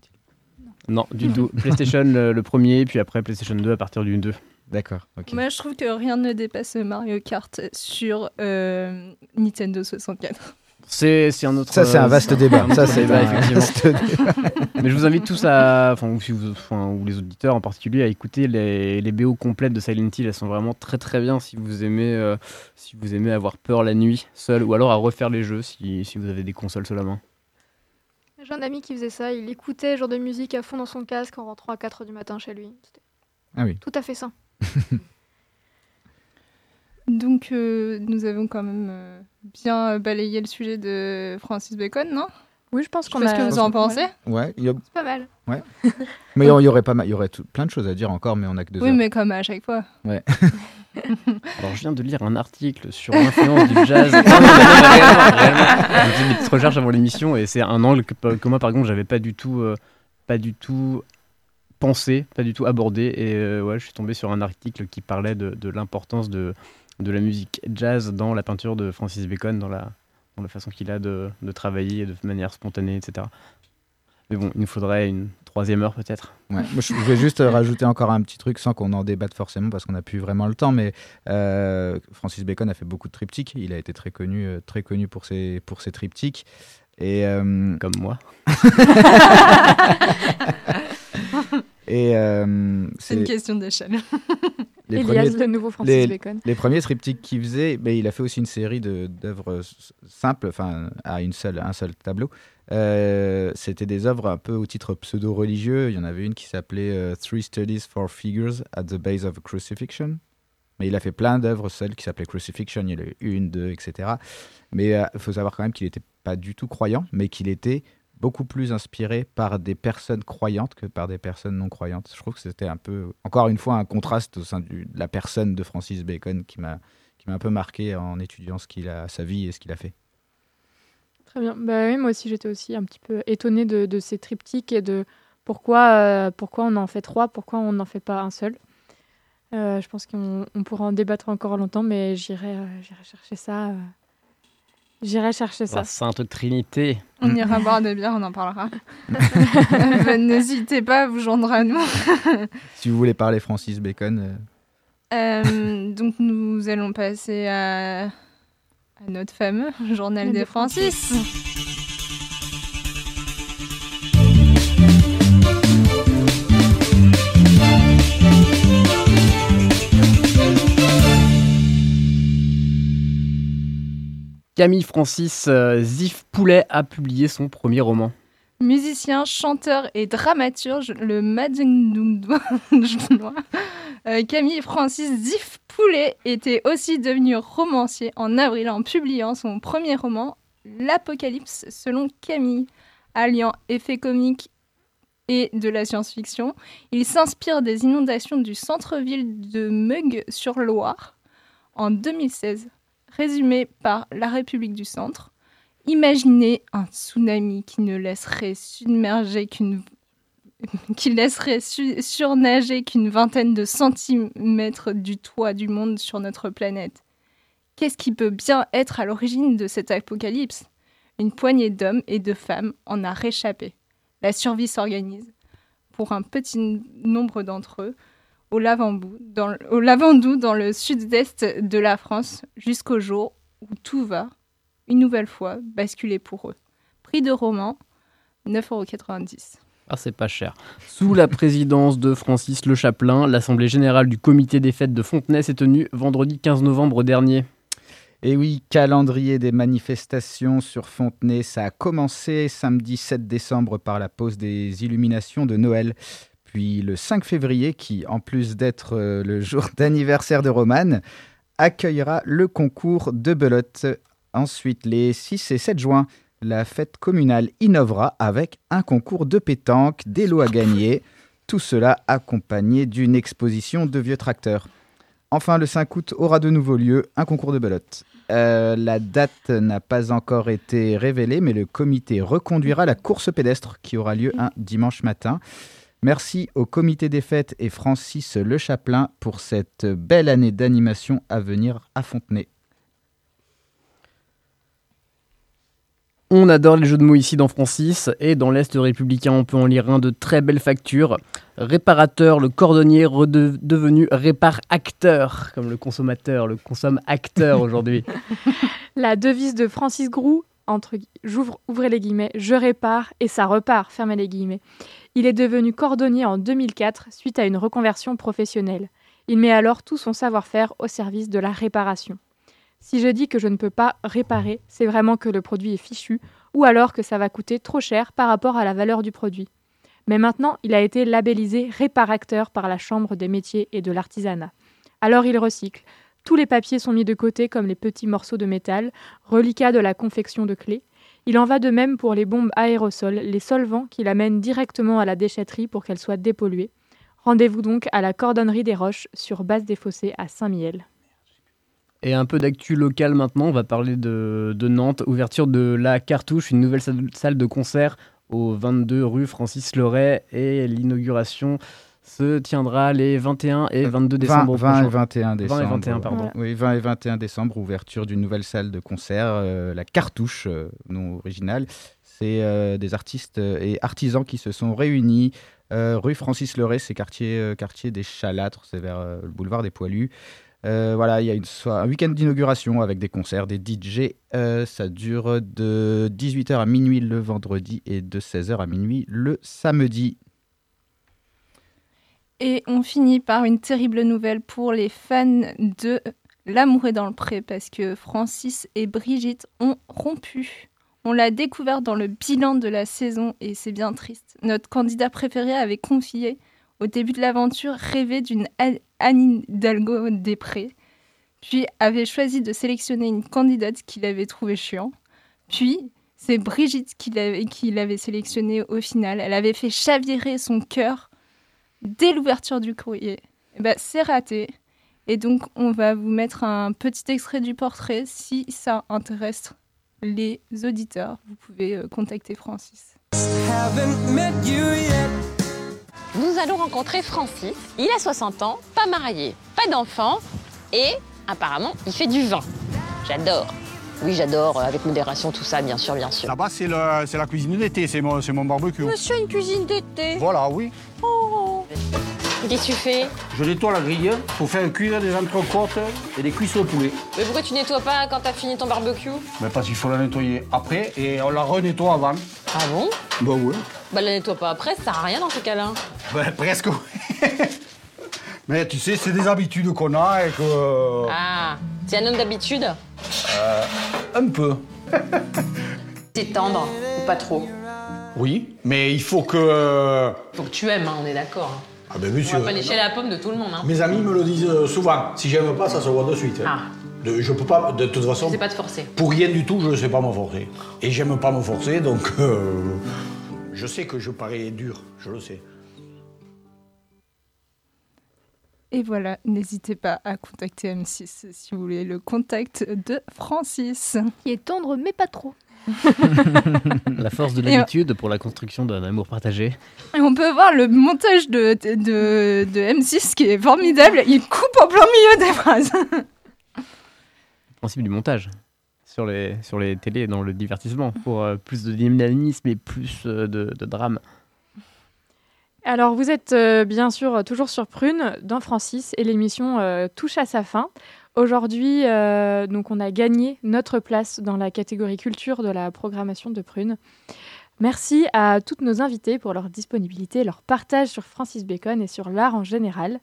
Non, du tout. PlayStation le, le premier, puis après PlayStation 2 à partir du 2. D'accord. Moi, je trouve que rien ne dépasse Mario Kart sur euh, Nintendo 64. C'est un autre. Ça, c'est un vaste euh, débat. un Ça, c'est débat, un effectivement. vaste débat. Mais je vous invite tous à, enfin, ou, si vous- enfin, ou les auditeurs en particulier, à écouter les, les BO complètes de Silent Hill. Elles sont vraiment très très bien si vous aimez, euh, si vous aimez avoir peur la nuit seul, ou alors à refaire les jeux si, si vous avez des consoles sous la main. J'ai un ami qui faisait ça, il écoutait ce genre de musique à fond dans son casque en rentrant à 4h du matin chez lui. Ah oui. tout à fait sain. Donc, euh, nous avons quand même euh, bien balayé le sujet de Francis Bacon, non? Oui, je pense qu'on pas ce a- que vous en pensez. Ouais, il y a- C'est pas mal. ouais. mais il y aurait pas mal, il y aurait tout- plein de choses à dire encore, mais on a que deux Oui, heures. mais comme à chaque fois. Ouais. Alors, je viens de lire un article sur l'influence du jazz. Non, non, non. J'ai fait des petites recherches avant l'émission et c'est un angle que, que moi, par exemple, j'avais pas du tout, euh, pas du tout pensé, pas du tout abordé. Et euh, ouais, je suis tombé sur un article qui parlait de, de l'importance de, de la musique jazz dans la peinture de Francis Bacon, dans la, dans la façon qu'il a de, de travailler de manière spontanée, etc. Mais bon, il nous faudrait une troisième heure peut-être. Ouais, moi, je vais juste euh, rajouter encore un petit truc sans qu'on en débatte forcément parce qu'on n'a plus vraiment le temps. Mais euh, Francis Bacon a fait beaucoup de triptyques. Il a été très connu, euh, très connu pour ses, pour ses triptyques. Et, euh, Comme moi. Et euh, C'est une question d'échelle. les Elias, le nouveau Francis les, Bacon. Les premiers triptyques qu'il faisait, mais il a fait aussi une série d'œuvres simples, enfin à une seule, un seul tableau. Euh, C'était des œuvres un peu au titre pseudo-religieux. Il y en avait une qui s'appelait euh, Three Studies for Figures at the Base of a Crucifixion. Mais il a fait plein d'œuvres seules qui s'appelaient Crucifixion. Il y en a eu une, deux, etc. Mais euh, il faut savoir quand même qu'il n'était pas du tout croyant, mais qu'il était beaucoup plus inspiré par des personnes croyantes que par des personnes non croyantes. Je trouve que c'était un peu, encore une fois, un contraste au sein de la personne de Francis Bacon qui m'a qui m'a un peu marqué en étudiant ce qu'il a, sa vie et ce qu'il a fait. Très bien. Bah oui, moi aussi, j'étais aussi un petit peu étonnée de, ces triptyques et de pourquoi, euh, pourquoi on en fait trois, pourquoi on n'en fait pas un seul. Euh, je pense qu'on on pourra en débattre encore longtemps, mais j'irai euh, j'irai chercher ça. J'irai chercher ça. La Sainte Trinité. On ira boire des bières, on en parlera. N'hésitez pas à vous joindre à nous. Si vous voulez parler Francis Bacon, euh, Euh, donc nous allons passer à, à notre fameux journal des Francis. Camille Francis euh, Zif Poulet a publié son premier roman. Musicien, chanteur et dramaturge, le Madjengdoudois, euh, Camille Francis Zif Poulet était aussi devenu romancier en avril en publiant son premier roman, L'Apocalypse selon Camille. Alliant effet comique et de la science-fiction, il s'inspire des inondations du centre-ville de Meug-sur-Loire en 2016, résumé par La République du Centre. Imaginez un tsunami qui ne laisserait submerger qu'une laisserait su- surnager qu'une vingtaine de centimètres du toit du monde sur notre planète. Qu'est-ce qui peut bien être à l'origine de cet apocalypse? Une poignée d'hommes et de femmes en a réchappé. La survie s'organise pour un petit nombre d'entre eux au Lavandou, dans, le- au Lavandou, dans le sud-est de la France, jusqu'au jour où tout va, une nouvelle fois, basculer pour eux. Prix de roman, 9,90€. Ah, c'est pas cher. Sous la présidence de Francis Le Chapelain, l'Assemblée générale du comité des fêtes de Fontenay s'est tenue vendredi 15 novembre dernier. Et oui, calendrier des manifestations sur Fontenay, ça a commencé samedi 7 décembre par la pause des illuminations de Noël. Puis le 5 février, qui, en plus d'être euh, le jour d'anniversaire de Romane, accueillera le concours de belote. Ensuite, les 6 et 7 juin, la fête communale innovera avec un concours de pétanque, des lots à gagner. Tout cela accompagné d'une exposition de vieux tracteurs. Enfin, le 5 août aura de nouveau lieu un concours de belote. Euh, la date n'a pas encore été révélée, mais le comité reconduira la course pédestre qui aura lieu un dimanche matin. Merci au comité des fêtes et Francis Le Chaplin pour cette belle année d'animation à venir à Fontenay. On adore les jeux de mots ici dans Francis et dans l'Est républicain, on peut en lire un de très belles factures. Réparateur, le cordonnier rede- devenu répare-acteur, comme le consommateur, le consomme acteur aujourd'hui. La devise de Francis Groux, entre j'ouvre, ouvrez les guillemets, je répare et ça repart, fermez les guillemets. Il est devenu cordonnier en 2004 suite à une reconversion professionnelle. Il met alors tout son savoir-faire au service de la réparation. Si je dis que je ne peux pas réparer, c'est vraiment que le produit est fichu ou alors que ça va coûter trop cher par rapport à la valeur du produit. Mais maintenant, il a été labellisé réparateur par la Chambre des métiers et de l'artisanat. Alors il recycle. Tous les papiers sont mis de côté comme les petits morceaux de métal, reliquats de la confection de clés. Il en va de même pour les bombes aérosols, les solvants qu'il amène directement à la déchetterie pour qu'elles soient dépolluées. Rendez-vous donc à la cordonnerie des Roches sur base des Fossés à Saint-Miel. Et un peu d'actu local maintenant, on va parler de, de Nantes. Ouverture de La Cartouche, une nouvelle salle de concert au 22 rue Francis Leray. Et l'inauguration se tiendra les 21 et 22 décembre. 20, 20 et prochains. 21 décembre. 20 et 21, pardon. Oui, 20 et 21 décembre, ouverture d'une nouvelle salle de concert, euh, la Cartouche, euh, nom original. C'est euh, des artistes euh, et artisans qui se sont réunis. euh, rue Francis Leray, c'est quartier, euh, quartier des Chalâtres, c'est vers euh, le boulevard des Poilus. Euh, voilà, il y a une so- un week-end d'inauguration avec des concerts, des DJ. Euh, ça dure de 18h à minuit le vendredi et de 16h à minuit le samedi. Et on finit par une terrible nouvelle pour les fans de L'amour est dans le pré parce que Francis et Brigitte ont rompu. On l'a découvert dans le bilan de la saison et c'est bien triste. Notre candidat préféré avait confié au début de l'aventure rêver d'une Anne Hidalgo des prés, puis avait choisi de sélectionner une candidate qu'il avait trouvée chiant. Puis c'est Brigitte qui l'avait sélectionnée au final. Elle avait fait chavirer son cœur dès l'ouverture du courrier. Eh ben, c'est raté. Et donc, on va vous mettre un petit extrait du portrait. Si ça intéresse les auditeurs, vous pouvez euh, contacter Francis. Nous allons rencontrer Francis. Il a 60 ans, pas marié, pas d'enfant et apparemment il fait du vin. J'adore. Oui, j'adore, euh, avec modération, tout ça, bien sûr, bien sûr. Là-bas, c'est le- c'est la cuisine d'été, c'est mon, c'est mon barbecue. Monsieur, une cuisine d'été. Voilà, oui. Oh. Qu'est-ce que tu fais? Je nettoie la grille pour faire cuire des entrecôtes et des cuisses au poulet. Mais pourquoi tu nettoies pas quand t'as fini ton barbecue? Mais parce qu'il faut la nettoyer après et on la renettoie avant. Ah bon? Bah oui. Bah la nettoie pas après, ça sert à rien dans ces cas-là. Bah, presque oui. Mais tu sais, c'est des habitudes qu'on a et que... Ah, t'es un homme d'habitude Euh, un peu. T'es tendre, ou pas trop Oui, mais il faut que... Faut que tu aimes, hein, on est d'accord. hein. Ah ben On monsieur, va pas lécher la pomme de tout le monde. Hein. mes amis me le disent euh, souvent. Si j'aime pas, ça se voit de suite. hein. Ah. De- je peux pas, de toute façon... Je sais pas te forcer. Pour rien du tout, je ne sais pas me forcer. Et j'aime pas me forcer, donc euh, je sais que je parais dur, je le sais. Et voilà, n'hésitez pas à contacter M6 si vous voulez le contact de Francis. Qui est tendre, mais pas trop. La force de l'habitude pour la construction d'un amour partagé. Et on peut voir le montage de, de, de M6 qui est formidable. Il coupe en plein milieu des phrases. Le principe du montage sur les, sur les télés dans le divertissement pour euh, plus de dynamisme et plus euh, de, de drame. Alors, vous êtes euh, bien sûr euh, toujours sur Prune dans Francis et l'émission euh, touche à sa fin. Aujourd'hui, donc, on a gagné notre place dans la catégorie culture de la programmation de Prune. Merci à toutes nos invités pour leur disponibilité, leur partage sur Francis Bacon et sur l'art en général.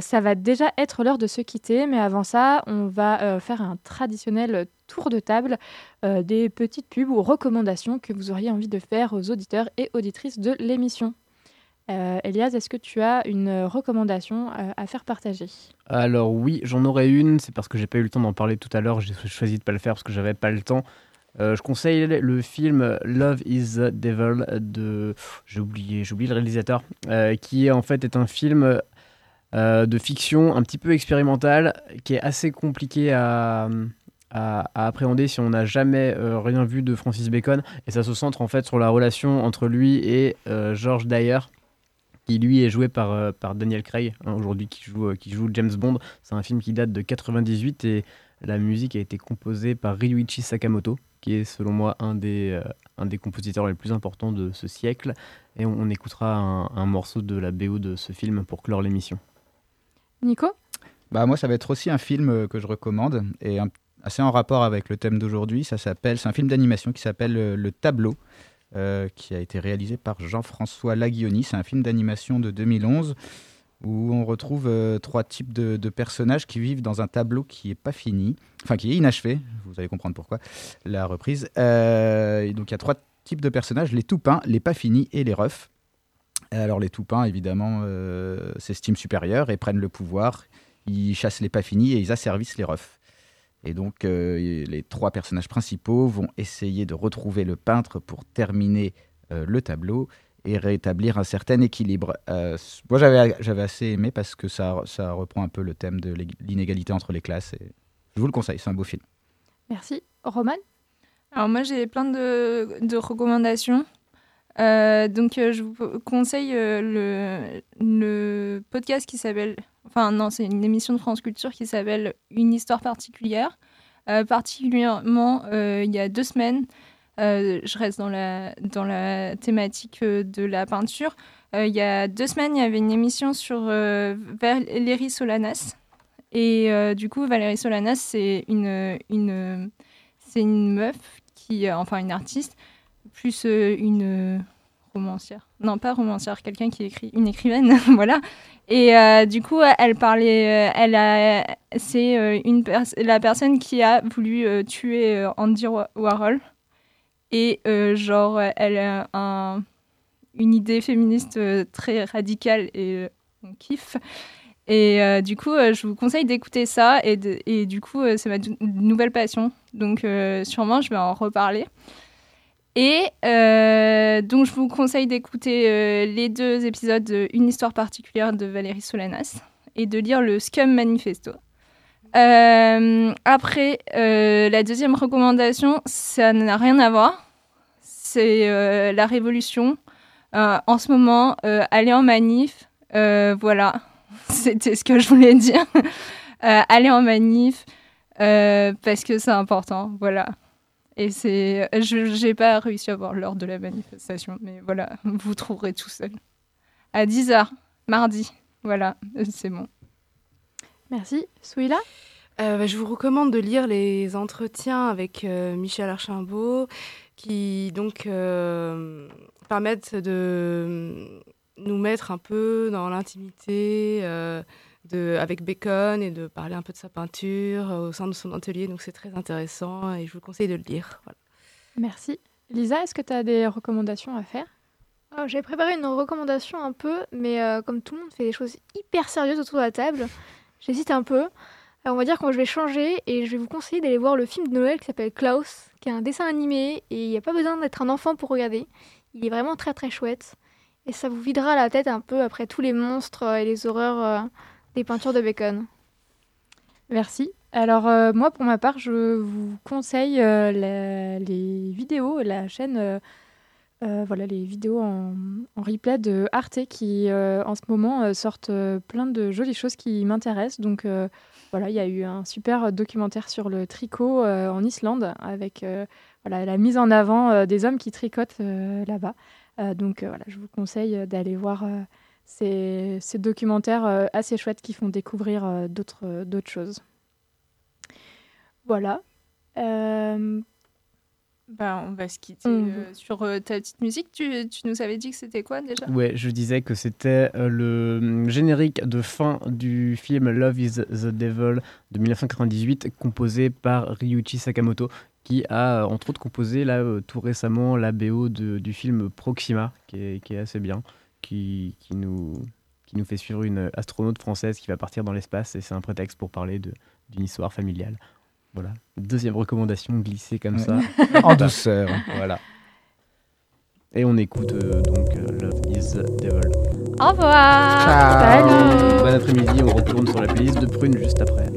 Ça va déjà être l'heure de se quitter, mais avant ça, on va faire un traditionnel tour de table des petites pubs ou recommandations que vous auriez envie de faire aux auditeurs et auditrices de l'émission. Euh, Elias, est-ce que tu as une recommandation euh, à faire partager? Alors oui, j'en aurais une, c'est parce que j'ai pas eu le temps d'en parler tout à l'heure, j'ai choisi de pas le faire parce que j'avais pas le temps. Euh, je conseille le film Love is the Devil de j'ai oublié, oublié le réalisateur euh, qui est en fait est un film euh, de fiction un petit peu expérimental qui est assez compliqué à, à, à appréhender si on n'a jamais euh, rien vu de Francis Bacon. Et ça se centre en fait sur la relation entre lui et euh, George Dyer qui lui est joué par, euh, par Daniel Craig hein, aujourd'hui qui joue, euh, qui joue James Bond. C'est un film qui date de 98 et la musique a été composée par Ryuichi Sakamoto qui est selon moi un des, euh, un des compositeurs les plus importants de ce siècle. Et on, on écoutera un, un morceau de la BO de ce film pour clore l'émission. Nico? Bah moi, ça va être aussi un film que je recommande et un- assez en rapport avec le thème d'aujourd'hui. Ça s'appelle, c'est un film d'animation qui s'appelle Le Tableau, euh, qui a été réalisé par Jean-François Laguioni. C'est un film d'animation de 2011 où on retrouve euh, trois types de, personnages qui vivent dans un tableau qui est pas fini, enfin qui est inachevé. Vous allez comprendre pourquoi la reprise. Euh, donc il y a trois types de personnages les tout peints, les pas finis et les refs. Alors les tout peints, évidemment, s'estiment supérieurs et prennent le pouvoir. Ils chassent les pas finis et ils asservissent les refs. Et donc euh, les trois personnages principaux vont essayer de retrouver le peintre pour terminer euh, le tableau et rétablir un certain équilibre. Euh, moi j'avais j'avais assez aimé parce que ça, ça reprend un peu le thème de l'inégalité entre les classes. Et je vous le conseille, c'est un beau film. Merci. Roman? Alors moi j'ai plein de, de recommandations. Euh, donc euh, je vous conseille euh, le, podcast qui s'appelle, enfin non c'est une émission de France Culture qui s'appelle Une histoire particulière. Particulièrement il y a deux semaines, je reste dans la, dans la thématique de la peinture. Il y a deux semaines il y avait une émission sur Valérie Solanas. Et du coup Valérie Solanas c'est une, une, une meuf qui, enfin une artiste, plus euh, une euh, romancière. Non, pas romancière, quelqu'un qui écrit, une écrivaine, voilà. Et euh, du coup, elle parlait, elle a, c'est une la personne qui a voulu tuer Andy Wa- Warhol. Et genre, elle a un- une idée féministe très radicale et on kiffe. Et du coup, je vous conseille d'écouter ça. Et, et du coup, c'est ma nouvelle passion. Donc, sûrement, je vais en reparler. Et euh, donc, je vous conseille d'écouter euh, les deux épisodes de Une histoire particulière de Valérie Solanas et de lire le Scum Manifesto. Euh, après, la deuxième recommandation, ça n'a rien à voir. C'est la révolution. En ce moment, aller en manif, voilà, c'était ce que je voulais dire. Aller en manif, parce que c'est important, voilà. Et c'est, je n'ai pas réussi à voir l'heure de la manifestation, mais voilà, vous trouverez tout seul. À 10h, mardi, voilà, c'est bon. Merci. Souila Euh, bah, je vous recommande de lire les entretiens avec euh, Michel Archimbault qui donc euh, permettent de nous mettre un peu dans l'intimité euh, de- avec Bacon et de parler un peu de sa peinture euh, au sein de son atelier. Donc c'est très intéressant et je vous conseille de le lire. Voilà. Merci. Lisa, est-ce que tu as des recommandations à faire? Alors, J'ai préparé une recommandation un peu, mais euh, comme tout le monde fait des choses hyper sérieuses autour de la table, j'hésite un peu. Alors on va dire que je vais changer et je vais vous conseiller d'aller voir le film de Noël qui s'appelle Klaus, qui est un dessin animé et il n'y a pas besoin d'être un enfant pour regarder. Il est vraiment très très chouette et ça vous videra la tête un peu après tous les monstres et les horreurs euh, des peintures de Bacon. Merci. Alors euh, moi, pour ma part, je vous conseille euh, les vidéos, la chaîne, euh, voilà, les vidéos en, en replay de Arte qui, en ce moment, sortent plein de jolies choses qui m'intéressent. Donc voilà, il y a eu un super documentaire sur le tricot en Islande avec la mise en avant des hommes qui tricotent là-bas. Donc voilà, je vous conseille d'aller voir ces, ces documentaires euh, assez chouettes qui font découvrir euh, d'autres euh, d'autres choses. Voilà. Euh, Bah, on va se quitter On euh, sur euh, ta petite musique. Tu, tu nous avais dit que c'était quoi déjà? Ouais, je disais que c'était euh, le hum, générique de fin du film Love is the Devil de 1998, composé par Ryuichi Sakamoto, qui a entre autres composé là, euh, tout récemment la BO de- du film Proxima, qui est, qui est assez bien. Qui, qui nous, qui nous fait suivre une astronaute française qui va partir dans l'espace et c'est un prétexte pour parler de- d'une histoire familiale. Voilà. Deuxième recommandation glissée comme Ouais. ça. En douceur. Voilà. Et on écoute euh, donc euh, Love is Devil. Au revoir. Salut. Bon après-midi, on retourne sur la playlist de Prune juste après.